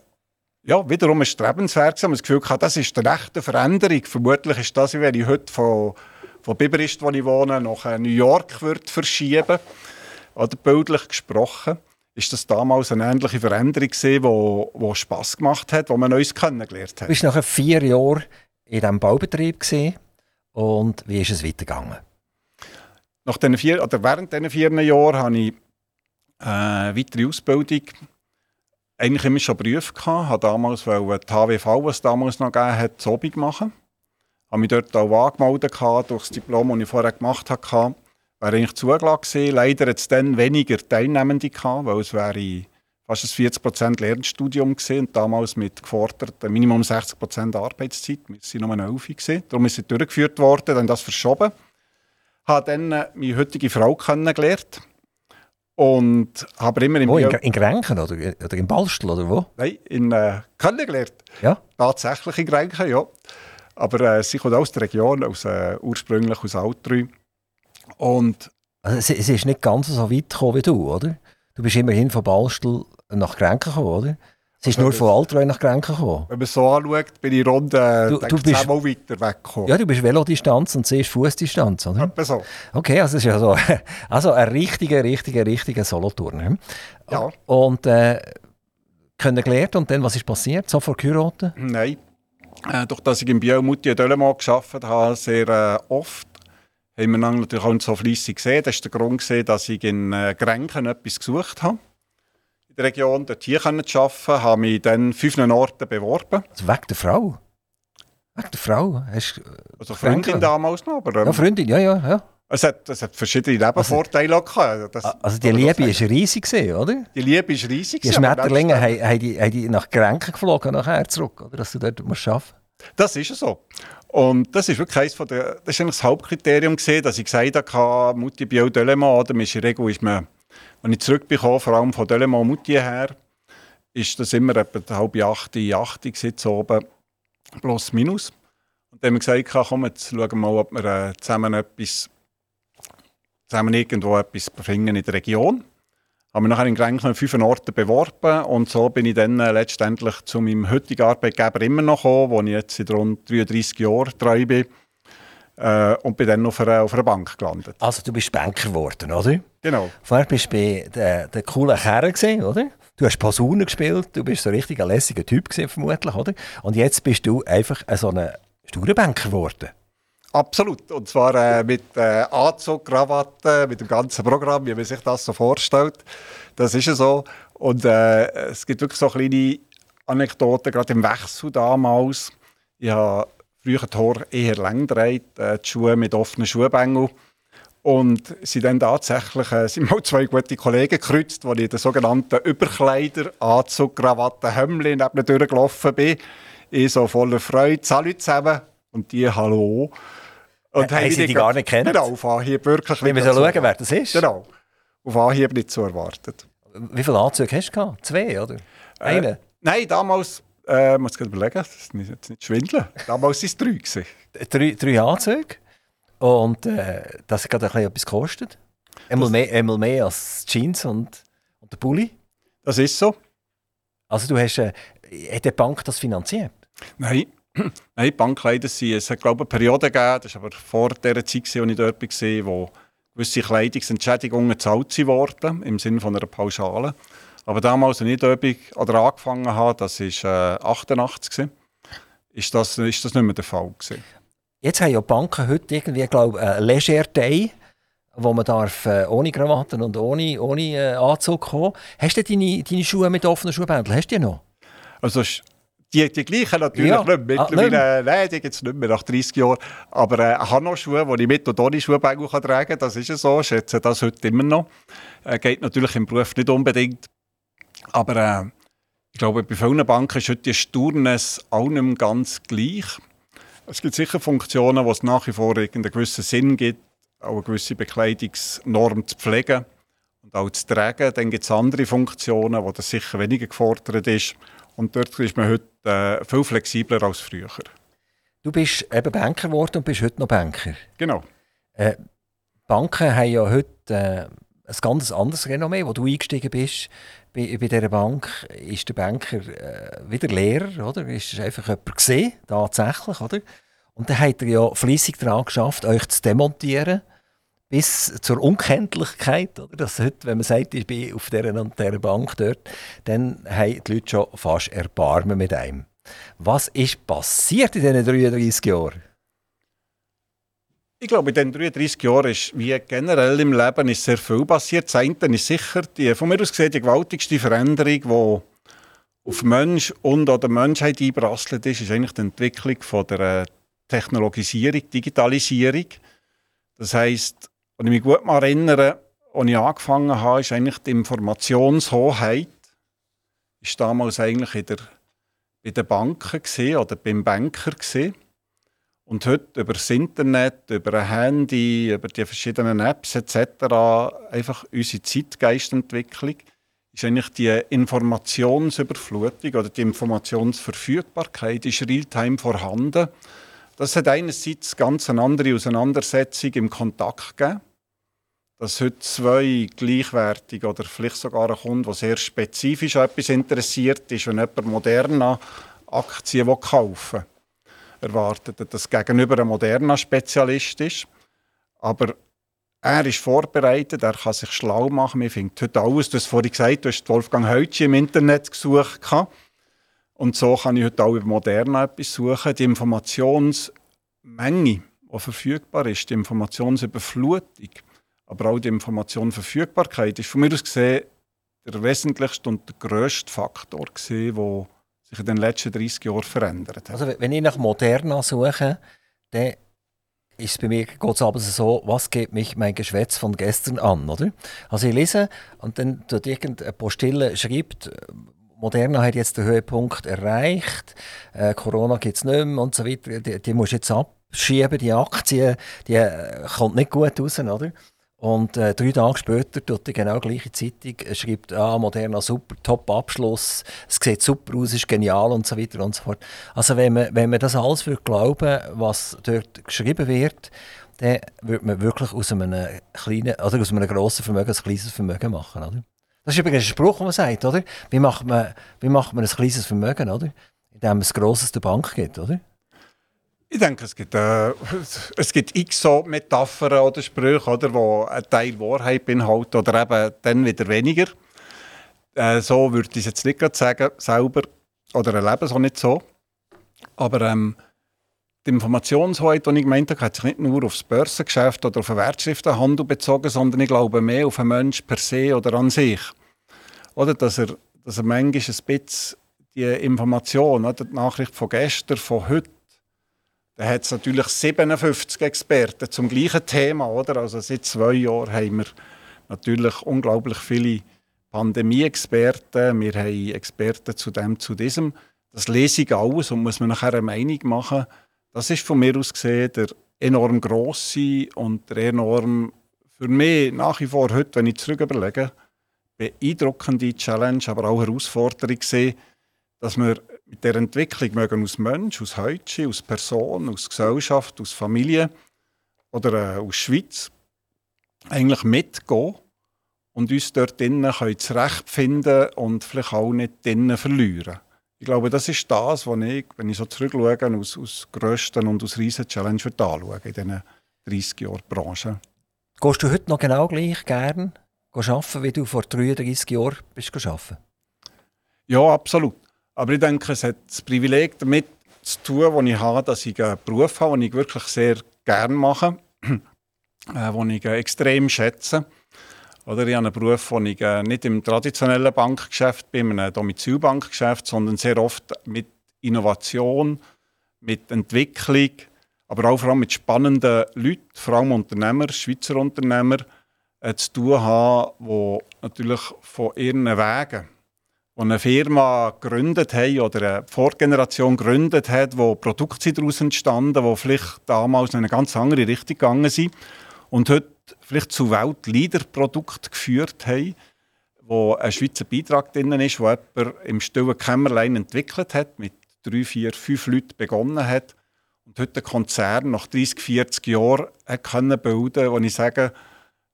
Speaker 3: ja, wiederum ein strebenswert. Man das Gefühl gehabt, das ist eine echte Veränderung. Vermutlich ist das, wie wenn ich heute von, von Biberist, wo ich wohne, nach New York würde verschieben oder bildlich gesprochen, ist das damals eine ähnliche Veränderung gewesen, wo, wo Spass gemacht hat, wo man uns kennengelernt hat.
Speaker 2: Du warst nachher vier Jahre in diesem Baubetrieb gewesen. und wie ist es weitergegangen?
Speaker 3: Nach den vier, oder während diesen vier Jahren habe ich äh, weitere Ausbildung eigentlich immer schon Berufe gehabt. Ich habe damals die HWV, was es damals noch gegeben hat, zu machen. Ich habe mich dort auch angemeldet durch das Diplom, das ich vorher gemacht habe wäre eigentlich zugelassen gewesen. Leider hat es dann weniger Teilnehmende gehabt, weil es wäre fast ein 40% Lernstudium gewesen und damals mit geforderter Minimum 60% Arbeitszeit. Wir waren nur 11 gewesen. Darum ist es durchgeführt worden, dann das verschoben. Ich habe dann äh, meine heutige Frau kennengelernt und habe immer
Speaker 2: im... Wo, in, in Grenchen oder, oder in Ballstel oder wo?
Speaker 3: Nein, in äh, kennengelernt.
Speaker 2: Ja?
Speaker 3: Tatsächlich in Grenchen, ja. Aber äh, sie kommt aus der Region, aus, äh, ursprünglich aus Altrü. Und
Speaker 2: also es, es, ist nicht ganz so weit gekommen wie du, oder? Du bist immerhin von Ballstuhl nach Grenken gekommen, oder? Es ist nur von Altreu nach Grenken gekommen.
Speaker 3: Wenn man so anschaut, bin ich rund äh,
Speaker 2: du, du bist,
Speaker 3: mal weiter weggekommen.
Speaker 2: Ja, du bist Velodistanz und siehst Fußdistanz, oder?
Speaker 3: Etwa so.
Speaker 2: Okay, also es ist ja so, also ein richtiger, richtiger, richtiger Solotour. Hm?
Speaker 3: Ja.
Speaker 2: Und äh, kennengelernt und dann, was ist passiert? Sofort geheiratet?
Speaker 3: Nein. Äh, durch das ich in Bielmutti und Dölemont gearbeitet habe, sehr äh, oft haben wir natürlich auch so fleissig gesehen. Das war der Grund, gewesen, dass ich in äh, Grenken etwas gesucht habe. In der Region, dort hier zu arbeiten, habe mich dann fünf Orten beworben.
Speaker 2: Also wegen der Frau? Wegen der Frau? Hast,
Speaker 3: also Freundin damals noch, aber...
Speaker 2: Ähm, ja, Freundin, ja, ja, ja.
Speaker 3: Es hat, es hat verschiedene Nebenvorteile gehabt. Das,
Speaker 2: also die Liebe war riesig, oder?
Speaker 3: Die Liebe ist riesig.
Speaker 2: Die Schmetterlinge haben, haben, die, haben die nach Grenken geflogen nachher zurück, oder? dass du dort musst arbeiten
Speaker 3: Das ist so. Und das ist wirklich eines von der, das ist eigentlich das Hauptkriterium gesehen, dass ich gesagt habe, Mutti Bio Delemont, oder in der Regel ist man, wenn ich zurückbekomme, vor allem von Delemont Mutti her, ist das immer etwa halb acht, acht gewesen, oben, plus minus. Und dann haben wir gesagt, komm, jetzt schauen wir mal, ob wir äh, zusammen etwas zusammen irgendwo etwas finden in der Region. Haben wir nachher in Grenchen an fünf Orten beworben und so bin ich dann äh, letztendlich zu meinem heutigen Arbeitgeber immer noch gekommen, wo ich jetzt seit rund 33 Jahren treu bin äh, und bin dann auf einer, auf einer Bank gelandet.
Speaker 2: Also du bist Banker geworden, oder?
Speaker 3: Genau.
Speaker 2: Vorher bist du bei den, den coolen gewesen, oder? Du hast Posaune gespielt, du bist so richtig ein lässiger Typ gewesen, vermutlich, oder? Und jetzt bist du einfach so ein Banker geworden.
Speaker 3: Absolut. Und zwar äh, mit äh, Anzug, Krawatte, mit dem ganzen Programm, wie man sich das so vorstellt. Das ist ja so. Und äh, es gibt wirklich so kleine Anekdoten, gerade im Wechsel damals. Ich habe früher Haare eher lang gedreht, äh, die Schuhe mit offenen Schuhbängeln. Und sind dann tatsächlich äh, sind mal zwei gute Kollegen gekreuzt, als ich in den sogenannten Überkleider, Anzug, Krawatte, Hemdli neben durchgelaufen bin. Ich so voller Freude, Salut zusammen. Und die Hallo.
Speaker 2: Und haben sie die gar nicht kennen?
Speaker 3: Genau, auf Anhieb wirklich
Speaker 2: nicht. Wir müssen schauen, wer das ist.
Speaker 3: Genau. Auf Anhieb nicht zu erwartet.
Speaker 2: Wie viele Anzüge hast du gehabt? Zwei, oder? Einen? Äh,
Speaker 3: nein, damals, äh, muss ich überlegen, das ist jetzt nicht schwindeln. Damals waren es drei.
Speaker 2: drei. Drei Anzüge? Und äh, das hat gerade ein bisschen etwas gekostet? Einmal mehr, einmal mehr als Jeans und, und der Pulli?
Speaker 3: Das ist so.
Speaker 2: Also du hast, äh, hat die Bank das finanziert?
Speaker 3: Nein, Nein, Bankkleider sind, es hat glaube ich eine Periode gegeben, das war aber vor der Zeit, als ich dort war, wo gewisse Kleidungsentschädigungen gezahlt wurden, im Sinne von einer Pauschale. Aber damals, als ich dort oder angefangen habe, das war äh, 88, ist das, ist das nicht mehr der Fall. Gewesen.
Speaker 2: Jetzt haben ja Banken heute irgendwie, glaube ich, einen Leger Day, wo man darf, äh, ohne Krawatten und ohne, ohne äh, Anzug kommen. Hast du deine, deine Schuhe mit offenen Schuhbändeln? Hast du die noch?
Speaker 3: Also die, die gleichen natürlich ja. nicht. Mittlerweile, ah, nein, die gibt es nicht mehr nach 30 Jahren. Aber äh, ich habe noch Schuhe, die ich mit und ohne Schuhbängel tragen kann. Das ist ja so. Ich schätze das heute immer noch. Äh, geht natürlich im Beruf nicht unbedingt. Aber äh, ich glaube, bei vielen Banken ist heute die Sturnes auch nicht ganz gleich. Es gibt sicher Funktionen, wo es nach wie vor einen gewissen Sinn gibt, auch eine gewisse Bekleidungsnorm zu pflegen und auch zu tragen. Dann gibt es andere Funktionen, wo das sicher weniger gefordert ist. Und dort ist man heute äh, viel flexibler als früher.
Speaker 2: Du bist eben Banker geworden und bist heute noch Banker.
Speaker 3: Genau.
Speaker 2: Äh, Banken haben ja heute äh, ein ganz anderes Renommee. Wo du eingestiegen bist bei, bei dieser Bank, ist der Banker äh, wieder Lehrer, oder? Ist einfach jemand gesehen, tatsächlich, oder? Und dann hat er ja fließig daran geschafft, euch zu demontieren bis zur Unkenntlichkeit. Oder? Dass heute, wenn man sagt, ich bin auf dieser und dieser Bank dort, dann haben die Leute schon fast Erbarmen mit einem. Was ist passiert in diesen 33 Jahren?
Speaker 3: Ich glaube, in diesen 33 Jahren ist, wie generell im Leben, ist sehr viel passiert. Das eine ist sicher, die, von mir aus gesehen, die gewaltigste Veränderung, die auf Mensch und oder Menschheit einprasselt ist, ist eigentlich die Entwicklung von der Technologisierung, Digitalisierung. Das heißt, wenn ich mich gut mal erinnere, als ich angefangen habe, ist eigentlich die Informationshoheit ist damals eigentlich in der, bei den Banken gewesen, oder beim Banker gewesen. Und heute über das Internet, über ein Handy, über die verschiedenen Apps etc., einfach unsere Zeitgeistentwicklung, ist eigentlich die Informationsüberflutung oder die Informationsverfügbarkeit ist realtime vorhanden. Das hat einerseits ganz eine andere Auseinandersetzung im Kontakt gegeben dass heute zwei gleichwertig oder vielleicht sogar ein Kunde, der sehr spezifisch an etwas interessiert ist, wenn jemand moderner Aktien kaufen will, erwartet, dass das gegenüber ein moderner Spezialist ist. Aber er ist vorbereitet, er kann sich schlau machen. Wir finden heute alles. Du hast vorhin gesagt, du hast Wolfgang Heutschi im Internet gesucht. Und so kann ich heute auch über Moderna etwas suchen. Die Informationsmenge, die verfügbar ist, die Informationsüberflutung, aber auch die Informationsverfügbarkeit ist von mir aus gesehen der wesentlichste und der grösste Faktor der sich in den letzten 30 Jahren verändert hat.
Speaker 2: Also wenn ich nach Moderna suche, dann ist es bei mir aber so, was geht mich mein Geschwätz von gestern an, oder? Also ich lese und dann tut irgendeine Postille schreibt, Moderna hat jetzt den Höhepunkt erreicht, äh, Corona gibt es nicht mehr und so weiter, die, die musst jetzt abschieben, die Aktie, die äh, kommt nicht gut raus, oder? Und äh, drei Tage später tut die genau gleiche Zeitung, äh, schreibt, ah, Moderna super, top Abschluss, es sieht super aus, ist genial und so weiter und so fort. Also wenn man, wenn man das alles würde glauben, was dort geschrieben wird, dann würde man wirklich aus einem kleinen, oder aus einem grossen Vermögen ein kleines Vermögen machen, oder? Das ist übrigens ein Spruch, den man sagt, oder? Wie macht man, wie macht man ein kleines Vermögen, oder? Indem man ein grosses der Bank gibt, oder?
Speaker 3: Ich denke, es gibt, äh, es gibt x so Metaphern oder Sprüche, oder, wo ein Teil Wahrheit beinhalten oder eben dann wieder weniger. Äh, so würde ich es jetzt nicht sagen, selber, oder erlebe es auch nicht so. Aber ähm, die Informationshoheit, die ich gemeint habe, hat sich nicht nur auf das Börsengeschäft oder auf den Wertschriftenhandel bezogen, sondern ich glaube mehr auf einen Menschen per se oder an sich. Oder dass er, dass er manchmal ein bisschen die Information, oder die Nachricht von gestern, von heute, da hat es natürlich 57 Experten zum gleichen Thema, oder? Also seit zwei Jahren haben wir natürlich unglaublich viele Pandemie-Experten. Wir haben Experten zu dem, zu diesem. Das lese ich alles und muss man nachher eine Meinung machen. Das ist von mir aus gesehen der enorm grosse und der enorm, für mich nach wie vor heute, wenn ich zurück überlege, beeindruckende Challenge, aber auch Herausforderung gesehen, dass wir mit der Entwicklung mögen aus Mensch, aus Heute, aus Person, aus Gesellschaft, aus Familie oder äh, aus Schweiz eigentlich mitgehen und uns dort drinnen zurechtfinden und vielleicht auch nicht drinnen verlieren. Ich glaube, das ist das, was ich, wenn ich so zurückschaue, aus, aus grössten und aus riesen Challenge anschaue in diesen 30 Jahren Branche.
Speaker 2: Gehst du heute noch genau gleich gern arbeiten, wie du vor 33 Jahren bist arbeiten?
Speaker 3: Ja, absolut. Aber ich denke, es hat das Privileg damit zu tun, wo ich habe, dass ich einen Beruf habe, den ich wirklich sehr gerne mache, äh, den ich extrem schätze. Oder ich habe einen Beruf, wo ich äh, nicht im traditionellen Bankgeschäft bin, einem Domizilbankgeschäft, sondern sehr oft mit Innovation, mit Entwicklung, aber auch vor allem mit spannenden Leuten, vor allem Unternehmer, Schweizer Unternehmer, äh, zu tun habe, die natürlich von ihren Wegen die eine Firma gegründet haben oder eine Vorgeneration gegründet hat, wo Produkte daraus entstanden, die vielleicht damals in eine ganz andere Richtung gegangen sind und heute vielleicht zu Weltleader-Produkten geführt haben, wo ein Schweizer Beitrag drin ist, wo jemand im stillen Kämmerlein entwickelt hat, mit drei, vier, fünf Leuten begonnen hat und heute ein Konzern nach 30, 40 Jahren hat bilden, wo ich sage,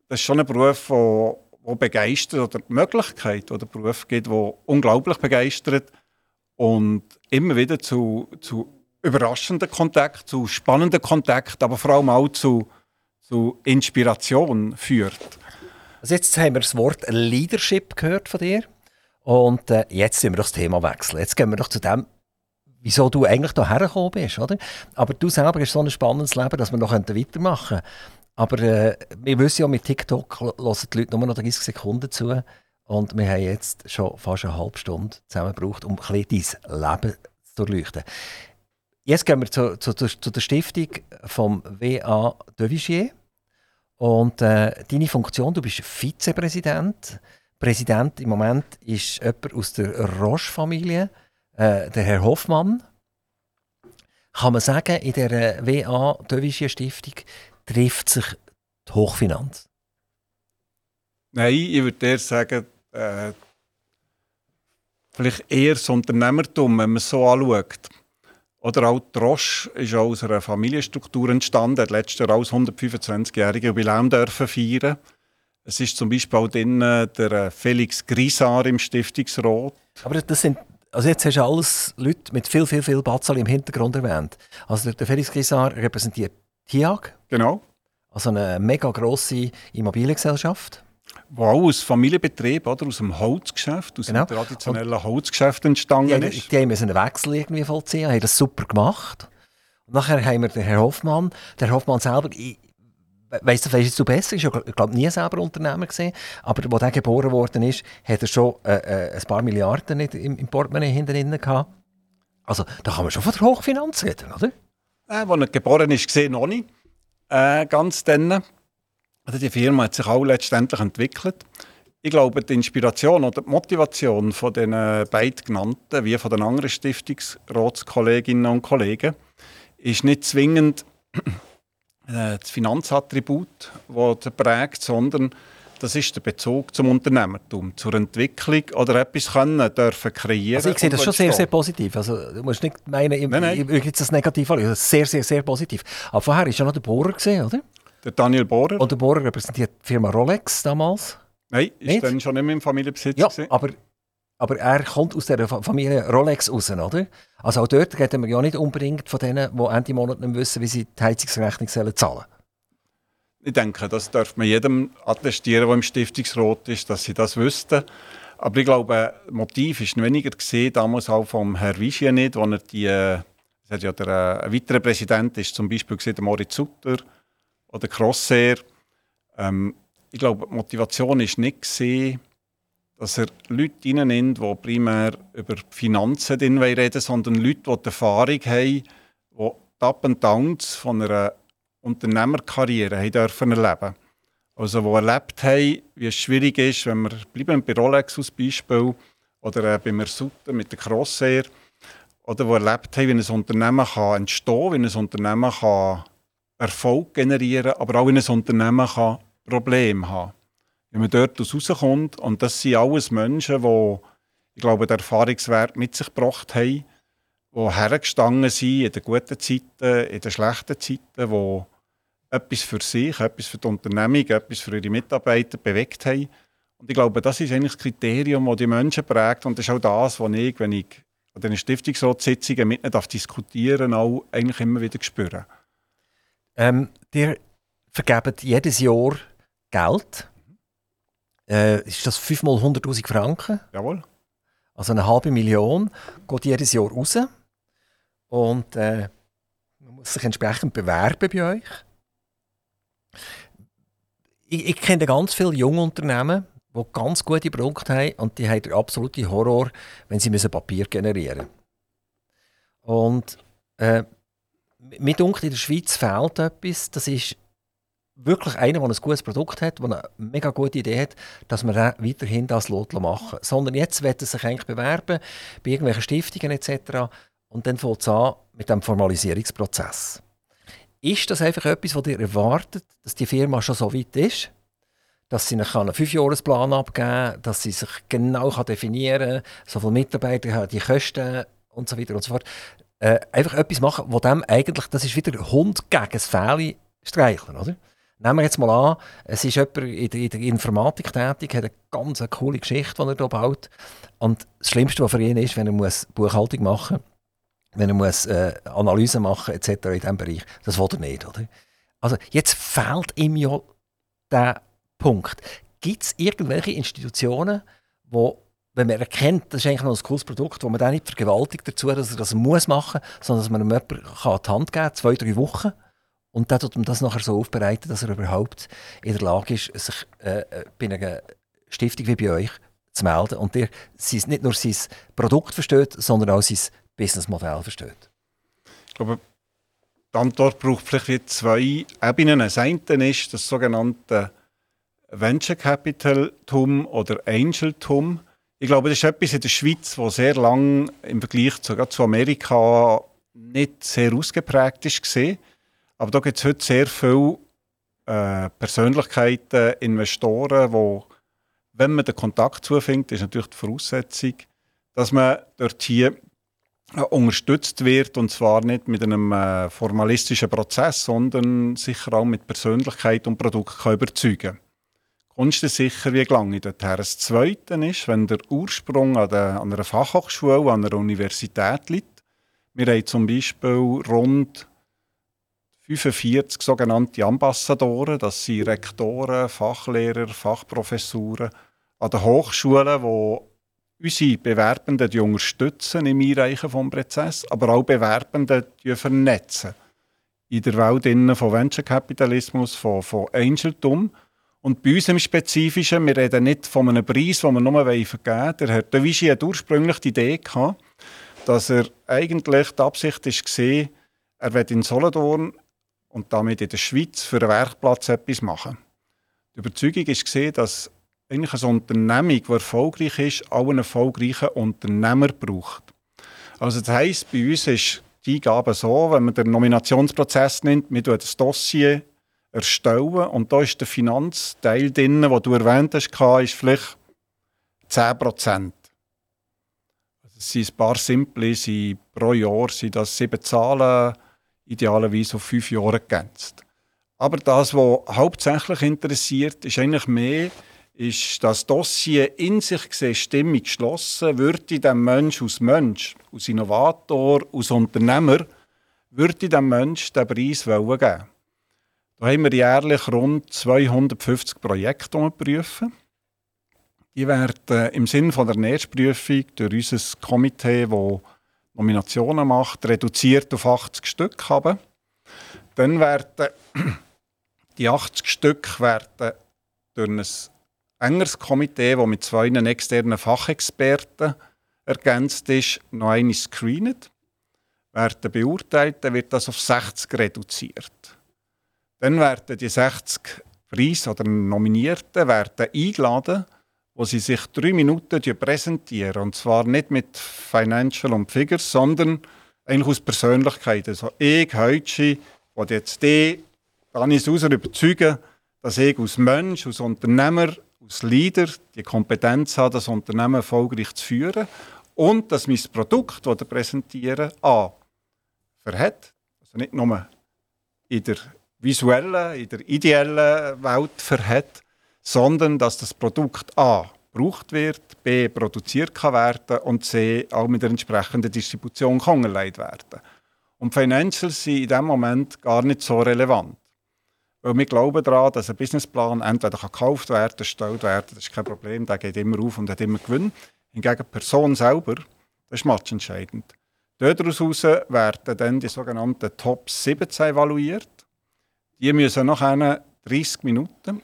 Speaker 3: das ist schon ein Beruf, der die begeistert oder die Möglichkeit oder Beruf gibt, die unglaublich begeistert und immer wieder zu, zu überraschenden Kontakten, zu spannenden Kontakten, aber vor allem auch zu, zu Inspiration führt.
Speaker 2: Also jetzt haben wir das Wort Leadership gehört von dir und äh, jetzt sind wir das Thema wechseln. Jetzt gehen wir doch zu dem, wieso du eigentlich hierher gekommen bist, oder? Aber du selber hast so ein spannendes Leben, dass wir noch weitermachen können. Aber äh, wir wissen ja, mit TikTok hören die Leute nur noch 30 Sekunden zu. Und wir haben jetzt schon fast eine halbe Stunde zusammen gebraucht, um ein bisschen dein Leben zu durchleuchten. Jetzt gehen wir zu, zu, zu der Stiftung vom W.A. de Vigier. Und äh, deine Funktion, du bist Vizepräsident. Präsident im Moment ist jemand aus der Roche-Familie, äh, der Herr Hoffmann. Kann man sagen, in der W.A. de Vigier Stiftung trifft sich die Hochfinanz?
Speaker 3: Nein, ich würde eher sagen, äh, vielleicht eher das Unternehmertum, wenn man es so anschaut. Oder auch die Roche ist aus einer Familienstruktur entstanden, hat letztes Jahr als 125-jährige Jubiläum dürfen feiern. Es ist zum Beispiel auch drin der äh, Felix Grisar im Stiftungsrat.
Speaker 2: Aber das sind, also jetzt hast du alles Leute mit viel, viel, viel Batzali im Hintergrund erwähnt. Also der Felix Grisar repräsentiert TIAG.
Speaker 3: Genau.
Speaker 2: Also eine mega grosse Immobiliengesellschaft.
Speaker 3: Wo auch aus Familienbetrieb, oder? aus dem Holzgeschäft, aus genau. dem traditionellen Holzgeschäft entstanden
Speaker 2: die,
Speaker 3: ist.
Speaker 2: Die haben einen Wechsel irgendwie vollziehen, haben das super gemacht. Und nachher haben wir den Herrn Hoffmann. Der Hoffmann selber, ich, weißt du, weißt du besser, ist ja, ich glaube, nie selber Unternehmer gesehen, aber als er geboren worden ist, hat er schon äh, äh, ein paar Milliarden im, im Portemonnaie hinten gehabt. Also, da kann man schon von der Hochfinanz reden, oder?
Speaker 3: Äh, als er geboren ist, gesehen noch nicht. äh, ganz dann. Also die Firma hat sich auch letztendlich entwickelt. Ich glaube, die Inspiration oder die Motivation von den beiden genannten, wie von den anderen Stiftungsratskolleginnen und Kollegen, ist nicht zwingend äh, das Finanzattribut, das prägt, sondern das ist der Bezug zum Unternehmertum, zur Entwicklung oder etwas können dürfen kreieren.
Speaker 2: Also ich sehe das schon sehr, sehr positiv. Also du musst nicht meinen, ich, nein, nein. ich, ich das negativ an. Sehr, sehr, sehr positiv. Aber vorher war ja noch der Bohrer, gesehen, oder?
Speaker 3: Der Daniel Bohrer.
Speaker 2: Und der Bohrer repräsentiert die Firma Rolex damals.
Speaker 3: Nein, ist nicht? dann schon nicht mehr im Familienbesitz.
Speaker 2: Ja, aber, aber er kommt aus der Familie Rolex raus, oder? Also auch dort reden wir ja nicht unbedingt von denen, die Ende Monat nicht wissen, wie sie die Heizungsrechnung zahlen sollen.
Speaker 3: Ich denke, das darf man jedem attestieren, der im Stiftungsrat ist, dass sie das wüssten. Aber ich glaube, das Motiv ist weniger gesehen, damals auch vom Herrn Vigier nicht, wo er die, es hat ja der, ein weiterer Präsident ist, zum Beispiel gesehen, Moritz Sutter oder Crossair. Ähm, ich glaube, die Motivation ist nicht gesehen, dass er Leute reinnimmt, die primär über Finanzen reden sondern Leute, die die Erfahrung haben, die die Up and Downs von einer Unternehmerkarriere haben dürfen erleben. Also, die erlebt haben, wie es schwierig ist, wenn wir bleiben bei Rolex als Beispiel oder äh, bei Mersuta mit der Crossair oder die erlebt haben, wie ein Unternehmen kann entstehen kann, wie ein Unternehmen kann Erfolg generieren kann, aber auch wie ein Unternehmen kann Probleme haben. Wenn man dort rauskommt, und das sind alles Menschen, die, ich glaube, den Erfahrungswert mit sich gebracht haben, die hergestanden sind in den guten Zeiten, in den schlechten Zeiten, die etwas für sich, etwas für die Unternehmung, etwas für ihre Mitarbeiter bewegt haben. Und ich glaube, das ist eigentlich das Kriterium, das die Menschen prägt. Und das ist auch das, was ich, wenn ich an diesen Stiftungsratssitzungen mit nicht diskutieren auch eigentlich immer wieder spüre.
Speaker 2: Ähm, ihr vergebt jedes Jahr Geld. Äh, ist das fünfmal 100'000 Franken?
Speaker 3: Jawohl.
Speaker 2: Also eine halbe Million geht jedes Jahr raus. Und äh, man muss sich entsprechend bewerben bei euch ich, ich kenne ganz viele junge Unternehmen, die ganz gute Produkte haben und die haben den absoluten Horror, wenn sie müssen Papier generieren müssen. Und äh, mit in der Schweiz fehlt etwas, das ist wirklich einer, der ein gutes Produkt hat, der eine mega gute Idee hat, dass man weiterhin das machen machen Sondern jetzt wird er sich eigentlich bewerben bei irgendwelchen Stiftungen etc. Und dann fängt es an mit dem Formalisierungsprozess. Ist das einfach etwas, was ihr erwartet, dass die Firma schon so weit ist? Dass sie einen Fünfjahresplan abgeben kann, dass sie sich genau definieren kann, so viele Mitarbeiter haben, die Kosten und so weiter und so fort. Äh, einfach etwas machen, wo dem eigentlich, das ist wieder Hund gegen das Fähli streicheln, oder? Nehmen wir jetzt mal an, es ist jemand in der, in der Informatik tätig, hat eine ganz eine coole Geschichte, die er hier baut. Und das Schlimmste, was für ihn ist, wenn er muss Buchhaltung machen muss, wenn er muss äh, Analysen machen etc. in diesem Bereich. Das will er nicht, oder? Also jetzt fehlt ihm ja der Punkt. Gibt es irgendwelche Institutionen, wo wenn man erkennt, das ist eigentlich noch ein cooles Produkt, wo man dann nicht vergewaltigt dazu, dass er das muss machen, sondern dass man ihm jemanden kann die Hand geben zwei, drei Wochen und dann tut man das nachher so aufbereiten, dass er überhaupt in der Lage ist, sich äh, äh bei einer Stiftung wie bei euch zu melden und der nicht nur sein Produkt versteht, sondern auch sein Businessmodell versteht?
Speaker 3: Ich glaube, die Antwort braucht vielleicht zwei Ebenen. Das eine ist das sogenannte Venture Capital-Tum oder Angel-Tum. Ich glaube, das ist etwas in der Schweiz, das sehr lange im Vergleich sogar zu Amerika nicht sehr ausgeprägt. Gesehen. Aber da gibt es heute sehr viele äh, Persönlichkeiten, Investoren, die, wenn man den Kontakt zufindet, ist natürlich die Voraussetzung, dass man dort hier unterstützt wird und zwar nicht mit einem äh, formalistischen Prozess, sondern sicher auch mit Persönlichkeit und Produkt kann überzeugen. Kunst ist sicher, wie gelange ich dorthin. Das Zweite ist, wenn der Ursprung an, der, an einer Fachhochschule, an einer Universität liegt. Wir haben zum Beispiel rund 45 sogenannte Ambassadoren, das sind Rektoren, Fachlehrer, Fachprofessuren an den Hochschulen, die unsere Bewerbenden die unterstützen im Einreichen des Prozesses, aber auch Bewerbenden die vernetzen. In der Welt von Venture Capitalismus, von, von Angeltum. Und bei uns im Spezifischen, wir reden nicht von einem Preis, den wir nur vergeben wollen. Der Herr De Vichy hat ursprünglich die Idee gehabt, dass er eigentlich die Absicht war, er wird in Solothurn und damit in der Schweiz für einen Werkplatz etwas machen. Die Überzeugung gesehen, dass eigentlich eine Unternehmung, die erfolgreich ist, auch einen erfolgreichen Unternehmer braucht. Also das heisst, bei uns ist die Eingabe so, wenn man den Nominationsprozess nimmt, wir erstellen das Dossier erstellen und da ist der Finanzteil drin, den du erwähnt hast, ist vielleicht 10 Prozent. Also es sind ein paar simple, sind pro Jahr sind das sieben Zahlen, idealerweise auf fünf Jahre ergänzt. Aber das, was hauptsächlich interessiert, ist eigentlich mehr, ist das Dossier in sich gesehen stimmig geschlossen, würde dem Mensch aus Mensch, aus Innovator, aus Unternehmer, würde dem Mensch den Preis geben. Da haben wir jährlich rund 250 Projekte prüfen. Die werden im Sinne der Nächstprüfung durch unser Komitee, das Nominationen macht, reduziert auf 80 Stück haben. Dann werden die 80 Stück werden durch ein engeres Komitee, das mit zwei externen Fachexperten ergänzt ist, noch einmal screenet. Werden beurteilt, dann wird das auf 60 reduziert. Dann werden die 60 Preis- oder Nominierten werden eingeladen, wo sie sich drei Minuten präsentieren. Und zwar nicht mit Financial und Figures, sondern eigentlich aus Persönlichkeit. Also ich, Heitschi, will jetzt die, Danis User überzeugen, dass ich als Mensch, als Unternehmer als Leader die Kompetenz habe, das Unternehmen erfolgreich zu führen und dass mein Produkt, das ich präsentiere, A, verhält, also nicht nur in der visuellen, in der ideellen Welt verhält, sondern dass das Produkt A gebraucht wird, B produziert kann werden und C auch mit der entsprechenden Distribution kann werden. Und Financials sind in diesem Moment gar nicht so relevant. Weil wir glauben daran, dass ein Businessplan entweder gekauft werden, erstellt werden, das ist kein Problem, der geht immer auf und hat immer Gewinn. Hingegen die Person selber, das ist matchentscheidend. Daraus werden dann die sogenannten Top 17 evaluiert. Die müssen nach 30 Minuten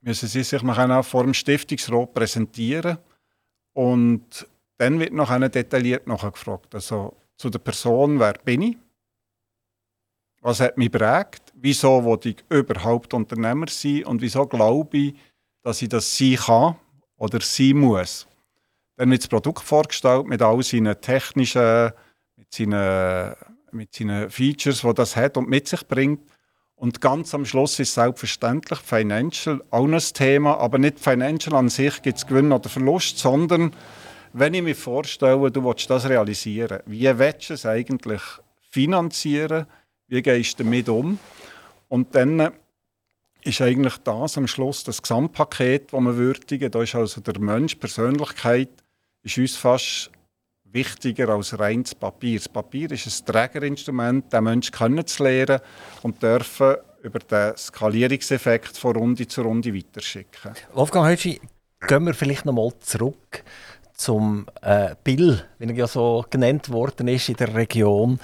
Speaker 3: müssen sie sich nachher vor dem Stiftungsrat präsentieren und dann wird noch detailliert gefragt. Also zu der Person, wer bin ich? Was hat mich prägt? Wieso wollte ich überhaupt Unternehmer sein? Und wieso glaube ich, dass ich das sein kann oder sein muss? Dann wird das Produkt vorgestellt mit all seinen technischen, mit seinen, mit seinen Features, die das hat und mit sich bringt. Und ganz am Schluss ist selbstverständlich Financial auch ein Thema, aber nicht Financial an sich gibt es Gewinn oder Verlust, sondern wenn ich mir vorstelle, du willst das realisieren, wie willst du es eigentlich finanzieren? Wie gehst du damit um? Und dann ist eigentlich das am Schluss das Gesamtpaket, das wir würdigen. Da ist also der Mensch, Persönlichkeit, ist uns fast wichtiger als reines Papier. Das Papier ist ein Trägerinstrument, den Menschen kennenzulernen und dürfen über den Skalierungseffekt von Runde zu Runde weiterschicken.
Speaker 2: Wolfgang Hötschi, gehen wir vielleicht noch mal zurück zum äh, Bill, wie er ja so genannt worden ist in der Region.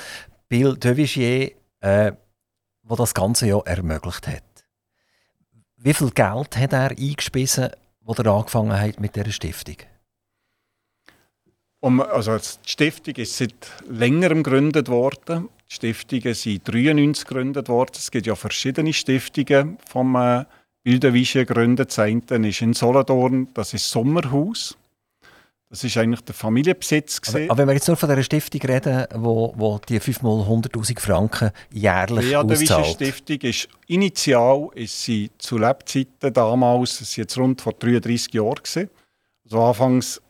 Speaker 2: Bill Devigier äh, wo das Ganze ja ermöglicht hat. Wie viel Geld hat er eingespissen, als er angefangen hat mit dieser Stiftung?
Speaker 3: Um, also die Stiftung ist seit längerem gegründet worden. Die Stiftungen sind 1993 gegründet worden. Es gibt ja verschiedene Stiftungen vom äh, Bilderwische gegründet. Das eine ist in Solothurn, das ist Sommerhaus. Das ist eigentlich der Familienbesitz.
Speaker 2: Aber, aber, wenn wir jetzt nur von dieser Stiftung reden, wo, wo die 5 mal 100'000 Franken jährlich ja, auszahlt.
Speaker 3: Ja, die Stiftung ist initial ist sie zu Lebzeiten damals, es jetzt rund vor 33 Jahren gewesen, also Anfangs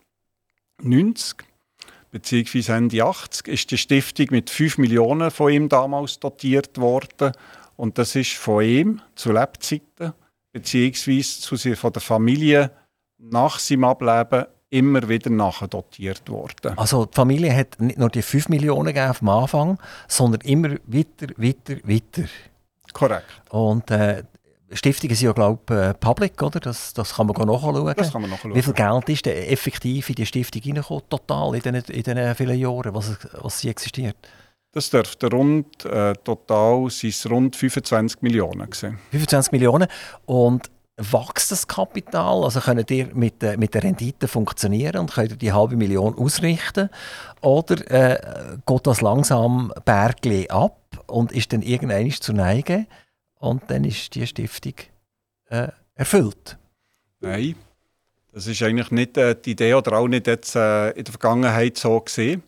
Speaker 3: 90 beziehungsweise Ende 80 ist die Stiftung mit 5 Millionen von ihm damals dotiert worden und das ist von ihm zu Lebzeiten beziehungsweise zu von der Familie nach seinem Ableben immer wieder nachdotiert worden.
Speaker 2: Also die Familie hat nicht nur die 5 Millionen gegeben am Anfang, sondern immer weiter, weiter, weiter.
Speaker 3: Korrekt.
Speaker 2: Und äh, Stiftungen sind ja, glaube ich, äh, public, oder? Das, das kann man nachschauen.
Speaker 3: Das kann man nachschauen.
Speaker 2: Wie viel Geld ist denn effektiv in die Stiftung reingekommen, total, in diesen, in diesen vielen Jahren, was, was sie existiert?
Speaker 3: Das dürfte rund, äh, total sind rund 25 Millionen gewesen.
Speaker 2: 25 Millionen. Und wächst das Kapital? Also könnt ihr mit, äh, mit der Rendite funktionieren und könnt ihr die halbe Million ausrichten? Oder äh, geht das langsam Bergli ab und ist dann irgendwann zu neigen und dann ist die Stiftung äh, erfüllt?
Speaker 3: Nein, das ist eigentlich nicht äh, die Idee oder auch nicht jetzt, äh, in der Vergangenheit so gesehen.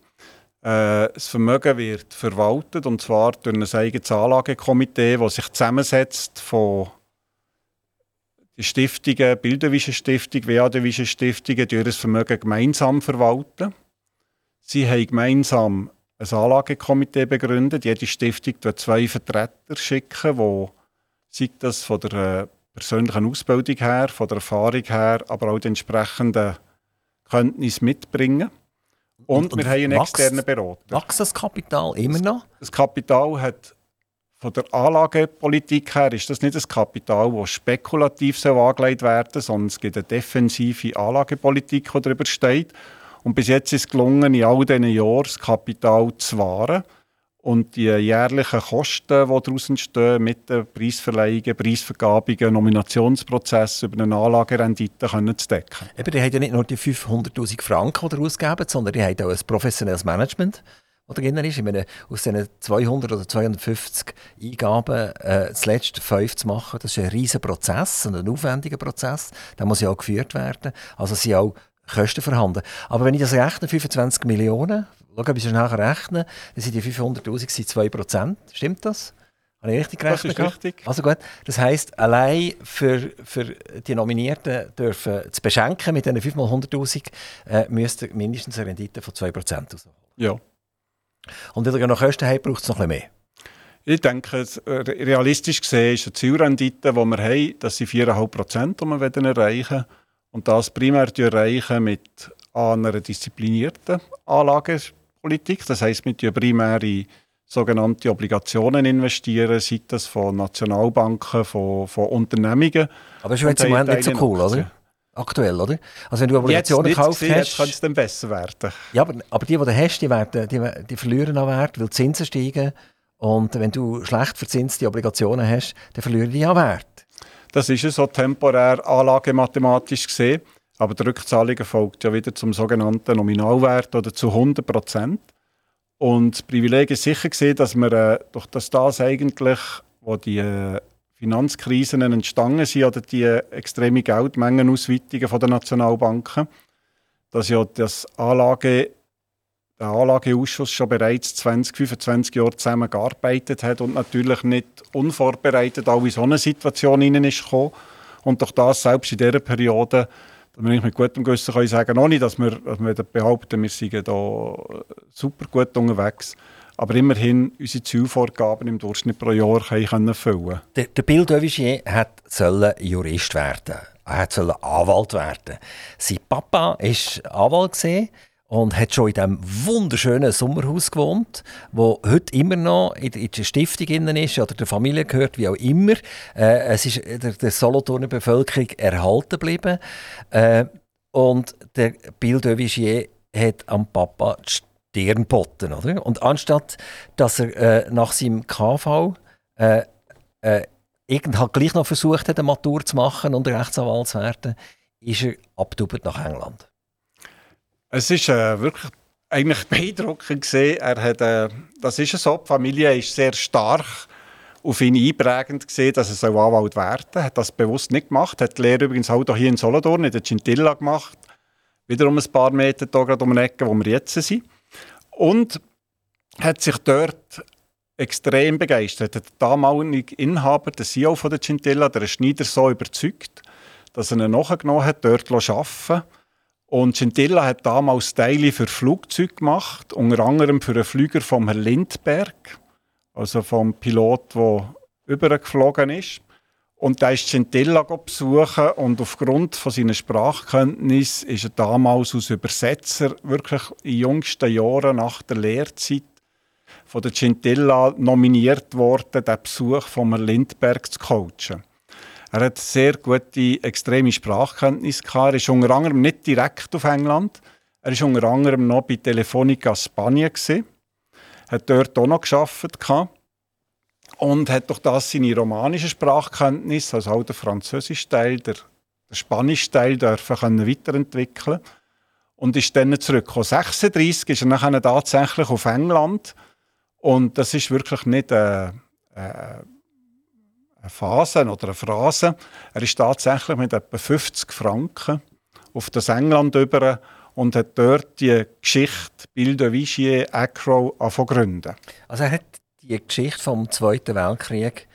Speaker 3: Äh, das Vermögen wird verwaltet und zwar durch ein eigenes Anlagekomitee, das sich zusammensetzt von die Stiftungen, Bilderwische Stiftung, Weadewische Stiftungen, die ihr Vermögen gemeinsam verwalten. Sie haben gemeinsam ein Anlagekomitee begründet. Jede Stiftung wird zwei Vertreter schicken, die sei das von der äh, persönlichen Ausbildung her, von der Erfahrung her, aber auch die entsprechenden Kenntnisse mitbringen. Und, und, und wir haben einen externen Berater.
Speaker 2: Wächst das Kapital immer noch?
Speaker 3: Das Kapital hat von der Anlagepolitik her ist das nicht das Kapital, das spekulativ angelegt werden soll, sondern es gibt eine defensive Anlagepolitik, die darüber steht. Und bis jetzt ist es gelungen, in all diesen Jahren das Kapital zu wahren und die jährlichen Kosten, die daraus entstehen, mit den Preisverleihungen, Preisvergabungen, Nominationsprozessen über eine Anlagerendite können zu decken.
Speaker 2: Eben, die haben ja nicht nur die 500'000 Franken, die ausgeben, sondern die haben auch ein professionelles Management oder drin ist. Ich meine, aus diesen 200 oder 250 Eingaben äh, zuletzt fünf zu machen, das ist ein riesiger Prozess, ein aufwendiger Prozess. Der muss ja auch geführt werden. Also sind auch Kosten vorhanden. Aber wenn ich das rechne, 25 Millionen, schau, ob ich es nachher rechne, dann sind die 500'000 2 Prozent. Stimmt das? Habe ich richtig gerechnet?
Speaker 3: Das ist richtig.
Speaker 2: Also gut. Das heisst, allein für, für die Nominierten dürfen zu beschenken mit diesen 5 mal 100'000 äh, müsste mindestens eine Rendite von 2% rausholen.
Speaker 3: Ja.
Speaker 2: Und wenn ihr noch Kosten habt, braucht es noch ein bisschen mehr.
Speaker 3: Ich denke, äh, realistisch gesehen ist eine Zielrendite, die wir haben, das sind 4,5 Prozent, die wir erreichen Und das primär erreichen mit einer disziplinierten Anlagepolitik. Das heisst, mit primär in sogenannte Obligationen investieren, sei das von Nationalbanken, von, von Unternehmungen.
Speaker 2: Aber das ist jetzt im Moment nicht so cool, oder? Aktuell, oder? Also wenn du Obligationen gekauft
Speaker 3: hast... Jetzt kann es dann besser werden.
Speaker 2: Ja, aber, aber die, die du hast, die, werden, die, die verlieren an Wert, weil die Zinsen steigen. Und wenn du schlecht verzinste Obligationen hast, dann verlieren die an Wert.
Speaker 3: Das ist ja so temporär anlagemathematisch gesehen. Aber die Rückzahlung folgt ja wieder zum sogenannten Nominalwert oder zu 100 Prozent. Und das Privileg ist sicher gesehen, dass wir äh, durch das, das eigentlich, wo die äh, Finanzkrisen entstanden sind oder die extreme Geldmengenausweitungen der Nationalbanken, dass ja das Anlage, der Anlageausschuss schon bereits 20, 25 Jahre zusammen gearbeitet hat und natürlich nicht unvorbereitet auch in so eine Situation hinein ist gekommen. Und durch das selbst in dieser Periode, da bin ich mit gutem Gewissen sagen, nicht, dass wir, dass wir behaupten, wir seien da super gut unterwegs aber immerhin unsere Zielvorgaben im Durchschnitt pro Jahr können erfüllen
Speaker 2: Der, der Bill Devigier hat Jurist werden. Er sollte Anwalt werden. Sein Papa war Anwalt und hat schon in diesem wunderschönen Sommerhaus gewohnt, wo heute immer noch in, der Stiftung ist oder der Familie gehört, wie auch immer. Äh, es ist der, der Solothurner Bevölkerung erhalten geblieben. Äh, und der Bill Devigier hat am Papa die Stirn boten, oder? Und anstatt, dass er äh, nach seinem KV äh, äh, halt gleich noch versucht hat, eine Matur zu machen und Rechtsanwalt zu werden, ist er abgetaubt nach England.
Speaker 3: Es ist äh, wirklich eigentlich beeindruckend gesehen. Er hat, äh, das ist so, die Familie ist sehr stark auf ihn einprägend gesehen, dass er so Anwalt werden soll. hat das bewusst nicht gemacht. hat die Lehre übrigens auch hier in Solothurn, in der Cintilla gemacht. Wiederum ein paar Meter hier gerade um die Ecke, wo wir jetzt sind. Und hat sich dort extrem begeistert. Der damalige Inhaber, der CEO von der Cintilla, der Schneider, so überzeugt, dass er ihn nachgenommen hat, dort zu arbeiten. Und Cintilla hat damals Teile für Flugzeuge gemacht, unter anderem für einen Flüger vom Herrn Lindberg, also vom Pilot, der übergeflogen ist. Und da ist Centilla besuchen und aufgrund von seiner Sprachkenntnis ist er damals als Übersetzer wirklich in jüngsten Jahren nach der Lehrzeit von der Centilla nominiert worden, den Besuch von Lindberg zu coachen. Er hat sehr gute, extreme Sprachkenntnis gehabt. Er ist unter anderem nicht direkt auf England. Er ist unter anderem noch bei Telefonica Spanien gewesen. Hat dort auch noch gearbeitet und hat durch das seine romanische Sprachkenntnis, also auch der französische Teil, der, der spanische Teil, dürfen können weiterentwickeln und ist dann zurückgekommen. 36 ist er nachher tatsächlich auf England und das ist wirklich nicht eine, eine Phase oder eine Phrase. Er ist tatsächlich mit etwa 50 Franken auf das England über und hat dort die Geschichte Bill de Vigier Acro gründen.
Speaker 2: Also er hat die Geschichte vom Zweiten Weltkrieg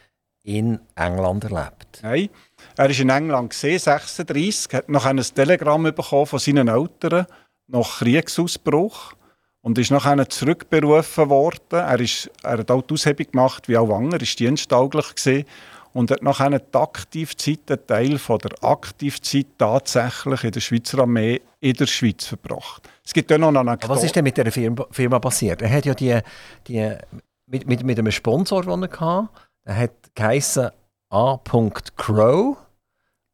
Speaker 2: in England erlebt?
Speaker 3: Nein, er war in England gesehen, 36, hat noch ein Telegramm bekommen von seinen Eltern nach Kriegsausbruch und ist nachher zurückberufen worden. Er, ist, er hat auch die Aushebung gemacht, wie auch Wanger, ist diensttauglich gesehen und hat nachher die Aktivzeit, einen Teil von der Aktivzeit tatsächlich in der Schweizer Armee in der Schweiz verbracht.
Speaker 2: Es gibt ja noch eine Anekdote. Was ist denn mit der Firma, Firma passiert? Er hat ja die, die mit, mit, mit einem Sponsor, den er hatte. Der hat geheissen A. Crow.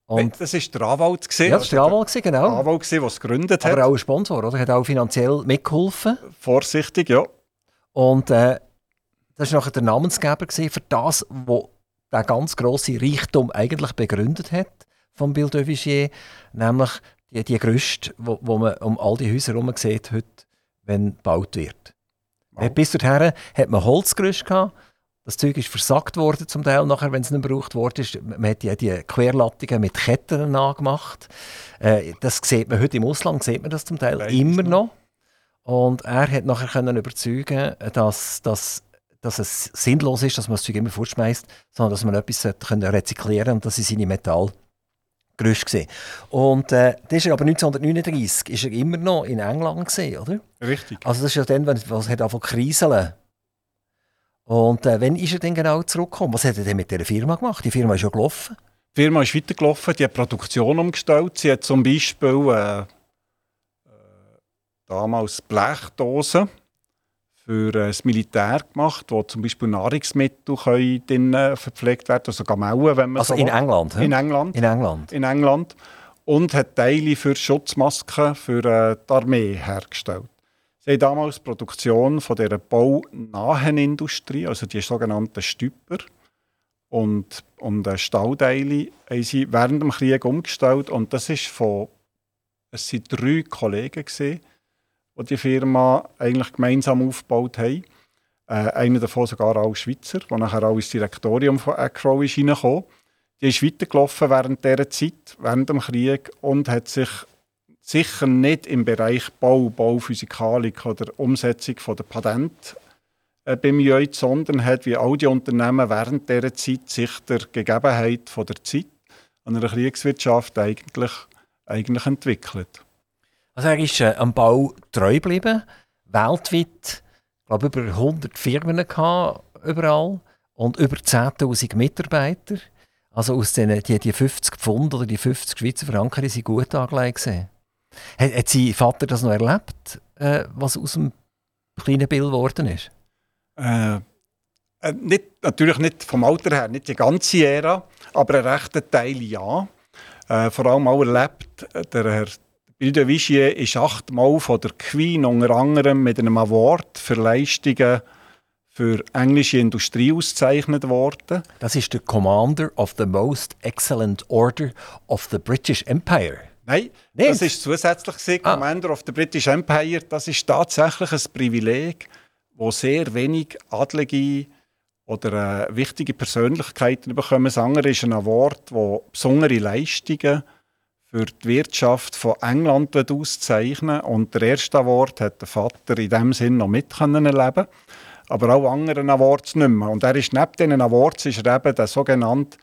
Speaker 3: Und das war der Anwalt.
Speaker 2: Gewesen, ja, das war der Anwalt, genau.
Speaker 3: Der Anwalt, der es gegründet
Speaker 2: hat. Aber auch ein Sponsor, oder? Er hat auch finanziell mitgeholfen.
Speaker 3: Vorsichtig, ja.
Speaker 2: Und äh, das war nachher der Namensgeber für das, was der ganz grosse Reichtum eigentlich begründet hat von Bill de Vigier, nämlich die, die Gerüste, wo, wo man um all die Häuser herum sieht, heute, wenn gebaut wird. Oh. Bis dahin hat man Holzgerüste gehabt. Das Zeug ist versackt worden zum Teil nachher, wenn es nicht gebraucht wurde. Man hat die, die Querlattungen mit Ketten angemacht. Äh, das sieht man heute im Ausland, sieht man das zum Teil Leider immer noch. Und er hat nachher können überzeugen, dass, dass, dass es sinnlos ist, dass man das Zeug immer fortschmeißt, sondern dass man etwas können rezyklieren kann und das sind seine Metall. Gerüst Und äh, das ist aber 1939 ist er immer noch in England gesehen, oder?
Speaker 3: Richtig.
Speaker 2: Also das ist ja dann, wenn es hat angefangen kriseln. Und äh, wann ist er denn genau zurückgekommen? Was hat er denn mit dieser Firma gemacht? Die Firma ist ja gelaufen.
Speaker 3: Die Firma ist weitergelaufen, die hat Produktion umgestellt. Sie hat zum Beispiel äh, äh, damals Blechdosen für äh, das Militär gemacht, wo zum Beispiel Nahrungsmittel können äh, verpflegt werden also Gamellen, wenn man
Speaker 2: Also
Speaker 3: so
Speaker 2: in England?
Speaker 3: In England.
Speaker 2: In England.
Speaker 3: In England. Und hat Teile für Schutzmasken für äh, die Armee hergestellt. Sie haben damals die Produktion von dieser baunahen Industrie, also die sogenannten Stüpper und, und Stauteile, haben sie während dem Krieg umgestellt. Und das ist von, es waren drei Kollegen, gewesen, die die Firma eigentlich gemeinsam aufgebaut haben. Äh, einer davon sogar auch Schweizer, der nachher auch ins Direktorium von Acro ist reingekommen. Die ist weitergelaufen während dieser Zeit, während dem Krieg und hat sich sicher nicht im Bereich Bau, Bauphysikalik oder Umsetzung von der Patent äh, bemüht, sondern hat wie all die Unternehmen während dieser Zeit sich der Gegebenheit von der Zeit an einer Kriegswirtschaft eigentlich, eigentlich entwickelt.
Speaker 2: Also er ist äh, am Bau treu geblieben, weltweit, glaube über 100 Firmen gehabt, überall und über 10'000 Mitarbeiter. Also aus den die, die 50 Pfund oder die 50 Schweizer Franken sind gut angelegt. Hat, hat sein Vater das noch erlebt, äh, was aus dem kleinen Bild geworden ist?
Speaker 3: Äh, äh, nicht, natürlich nicht vom Alter her, nicht die ganze Ära, aber einen rechten Teil ja. Äh, vor allem auch erlebt der Herr Bill de Vigier ist achtmal von der Queen unter anderem mit einem Award für Leistungen für englische Industrie ausgezeichnet worden.
Speaker 2: Das ist der Commander of the Most Excellent Order of the British Empire.
Speaker 3: Nein, Nicht? das ist zusätzlich gewesen, ah. Commander of the British Empire. Das ist tatsächlich ein Privileg, wo sehr wenig Adlige oder äh, wichtige Persönlichkeiten bekommen. Das andere ist ein Award, wo besondere Leistungen für die Wirtschaft von England auszeichnen Und der erste Award hat der Vater in dem Sinn noch mit erleben aber auch andere Awards nicht mehr. Und er ist neben diesen Awards ist er eben der sogenannte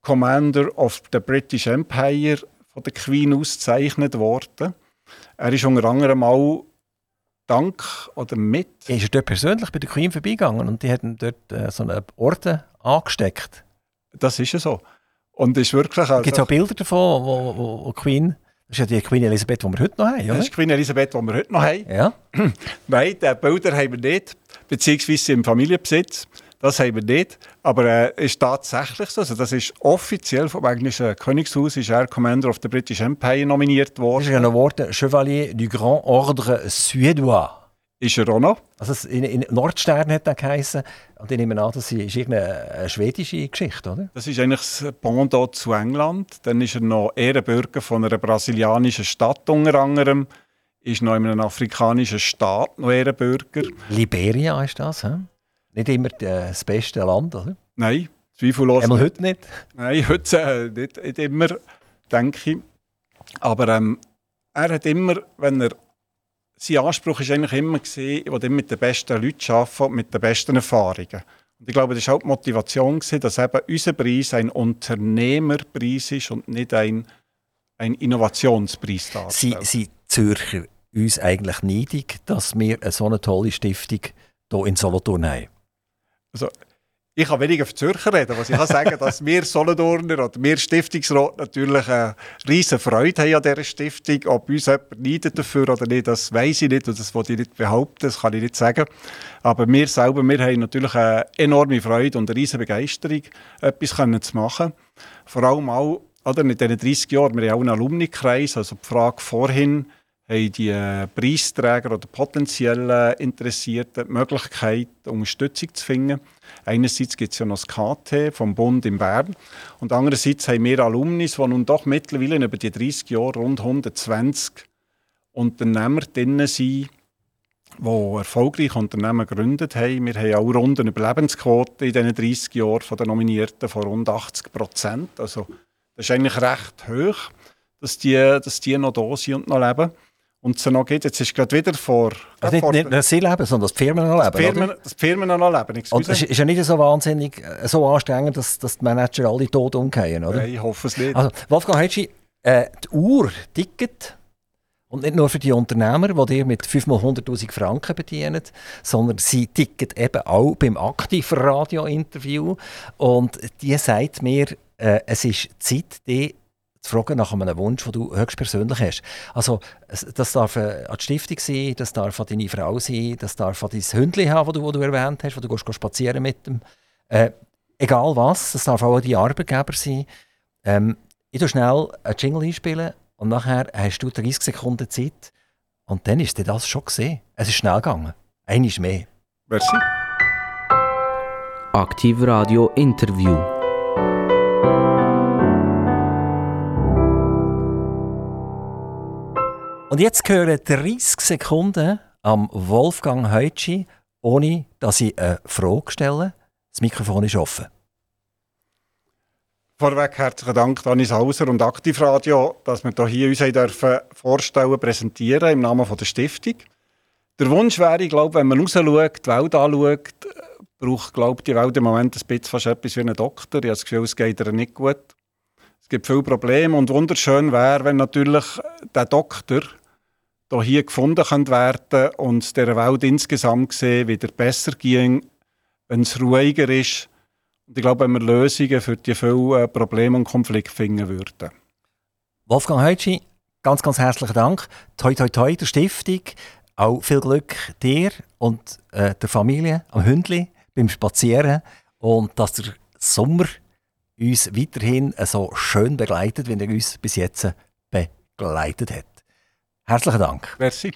Speaker 3: Commander of the British Empire von der Queen ausgezeichnet worden. Er ist unter anderem auch dank oder mit.
Speaker 2: Ist er dort persönlich bei der Queen vorbeigegangen und die haben dort äh, so einen Orden angesteckt?
Speaker 3: Das ist ja so. Und ist wirklich also,
Speaker 2: Gibt es auch Bilder davon, wo, wo, wo Queen... Das ist ja die Queen Elisabeth, die wir heute noch haben, oder?
Speaker 3: Das ist die Queen Elisabeth, die wir heute noch haben.
Speaker 2: Ja.
Speaker 3: Nein, die Bilder haben wir nicht, beziehungsweise im Familienbesitz. Das haben wir nicht. Aber es äh, ist tatsächlich so. Also, das ist offiziell vom englischen Königshaus ist er Commander of the British Empire nominiert worden.
Speaker 2: Das ist ein Award Chevalier du Grand Ordre Suédois.
Speaker 3: Ist er auch noch.
Speaker 2: Also in, in Nordstern hat er geheißen. Und ich nehme an, das ist irgendeine schwedische Geschichte, oder?
Speaker 3: Das ist eigentlich das Pendant zu England. Dann ist er noch Ehrenbürger von einer brasilianischen Stadt unter anderem. Ist noch in einem afrikanischen Staat noch Ehrenbürger.
Speaker 2: Liberia ist das, he? Nicht immer das beste Land, oder?
Speaker 3: Nein, zweifellos
Speaker 2: Einmal heute nicht?
Speaker 3: Nein, heute äh, nicht, nicht immer, denke ich. Aber ähm, er hat immer, wenn er sein Anspruch ist eigentlich immer gesehen, wo mit den besten Leuten arbeiten, mit den besten Erfahrungen. Und ich glaube, das war auch die Motivation, gewesen, dass eben unser Preis ein Unternehmerpreis ist und nicht ein, ein Innovationspreis
Speaker 2: darstellt. Sie, Sie Zürcher uns eigentlich neidig, dass wir eine so eine tolle Stiftung hier in Solothurn haben?
Speaker 3: Also, ich kann weniger für Zürcher reden, was ich kann sagen, dass wir Solothurner oder wir Stiftungsrat natürlich eine riesige Freude haben an dieser Stiftung. Ob uns jemand neidet dafür oder nicht, das weiß ich nicht und das wollte ich nicht behaupten, das kann ich nicht sagen. Aber wir selber, wir haben natürlich eine enorme Freude und eine riesige Begeisterung, etwas können zu machen. Vor allem auch oder, in diesen 30 Jahren, wir haben auch einen Alumni-Kreis, also die Frage vorhin, haben die äh, Preisträger oder potenziellen Interessierten die Möglichkeit, Unterstützung zu finden. Einerseits gibt es ja noch das KT vom Bund in Bern und andererseits haben wir Alumnis, die nun doch mittlerweile über die 30 Jahre rund 120 Unternehmer drin sind, die erfolgreich Unternehmen gegründet haben. Wir haben auch rund eine Überlebensquote in diesen 30 Jahren von den Nominierten von rund 80 Prozent. Also das ist eigentlich recht hoch, dass die, dass die noch da sind und noch leben und es noch geht. Jetzt ist gerade wieder vor...
Speaker 2: Also nicht, nicht, nicht sie leben, sondern dass die Firmen noch leben,
Speaker 3: Firmen, oder? Dass die Firmen noch leben,
Speaker 2: excuse. Und es ist ja nicht so wahnsinnig, äh, so anstrengend, dass, dass die Manager alle tot umgehen, oder?
Speaker 3: Nein, ich hoffe es nicht.
Speaker 2: Also, Wolfgang Hetschi, äh, die Uhr tickt. Und nicht nur für die Unternehmer, die dir mit 5 mal 100'000 Franken bedienen, sondern sie ticket eben auch beim Aktiv-Radio-Interview. Und die sagt mir, äh, es ist Zeit, die zu fragen nach einem Wunsch, den du höchstpersönlich hast. Also, das darf äh, an die Stiftung sein, das darf an deine Frau sein, das darf an dein Hündchen haben, das du, du erwähnt hast, wo du gehst spazieren mit dem. Äh, egal was, das darf auch dein Arbeitgeber sein. Ähm, ich tue schnell einen Jingle einspielen und nachher hast du 30 Sekunden Zeit und dann ist dir das schon gesehen. Es ist schnell gegangen. Eines mehr.
Speaker 3: Merci.
Speaker 1: Aktiv Radio Interview.
Speaker 2: Und jetzt gehören 30 Sekunden am Wolfgang Heutschi, ohne dass ich eine Frage stelle. Das Mikrofon ist offen.
Speaker 3: Vorweg herzlichen Dank, Danis Hauser und Aktivradio, dass wir hier uns dürfen vorstellen, präsentieren im Namen der Stiftung. Der Wunsch wäre, ich glaube, wenn man rausschaut, die Welt anschaut, braucht glaube die Welt im Moment ein bisschen fast etwas wie einen Doktor. Ich habe das Gefühl, es geht ihr nicht gut. Es gibt viele Probleme und wunderschön wäre, wenn natürlich der Doktor hier gefunden werden und der Welt insgesamt gesehen wieder besser ging, wenn es ruhiger ist. Und ich glaube, wenn wir Lösungen für die vielen äh, Probleme und Konflikte finden würden.
Speaker 2: Wolfgang Heutschi, ganz, ganz herzlichen Dank. Toi, toi, toi, der Stiftung. Auch viel Glück dir und äh, der Familie, am Hündli, beim Spazieren. Und dass der Sommer uns weiterhin so schön begleitet, wie er uns bis jetzt begleitet hat. Herzlichen Dank.
Speaker 3: Merci.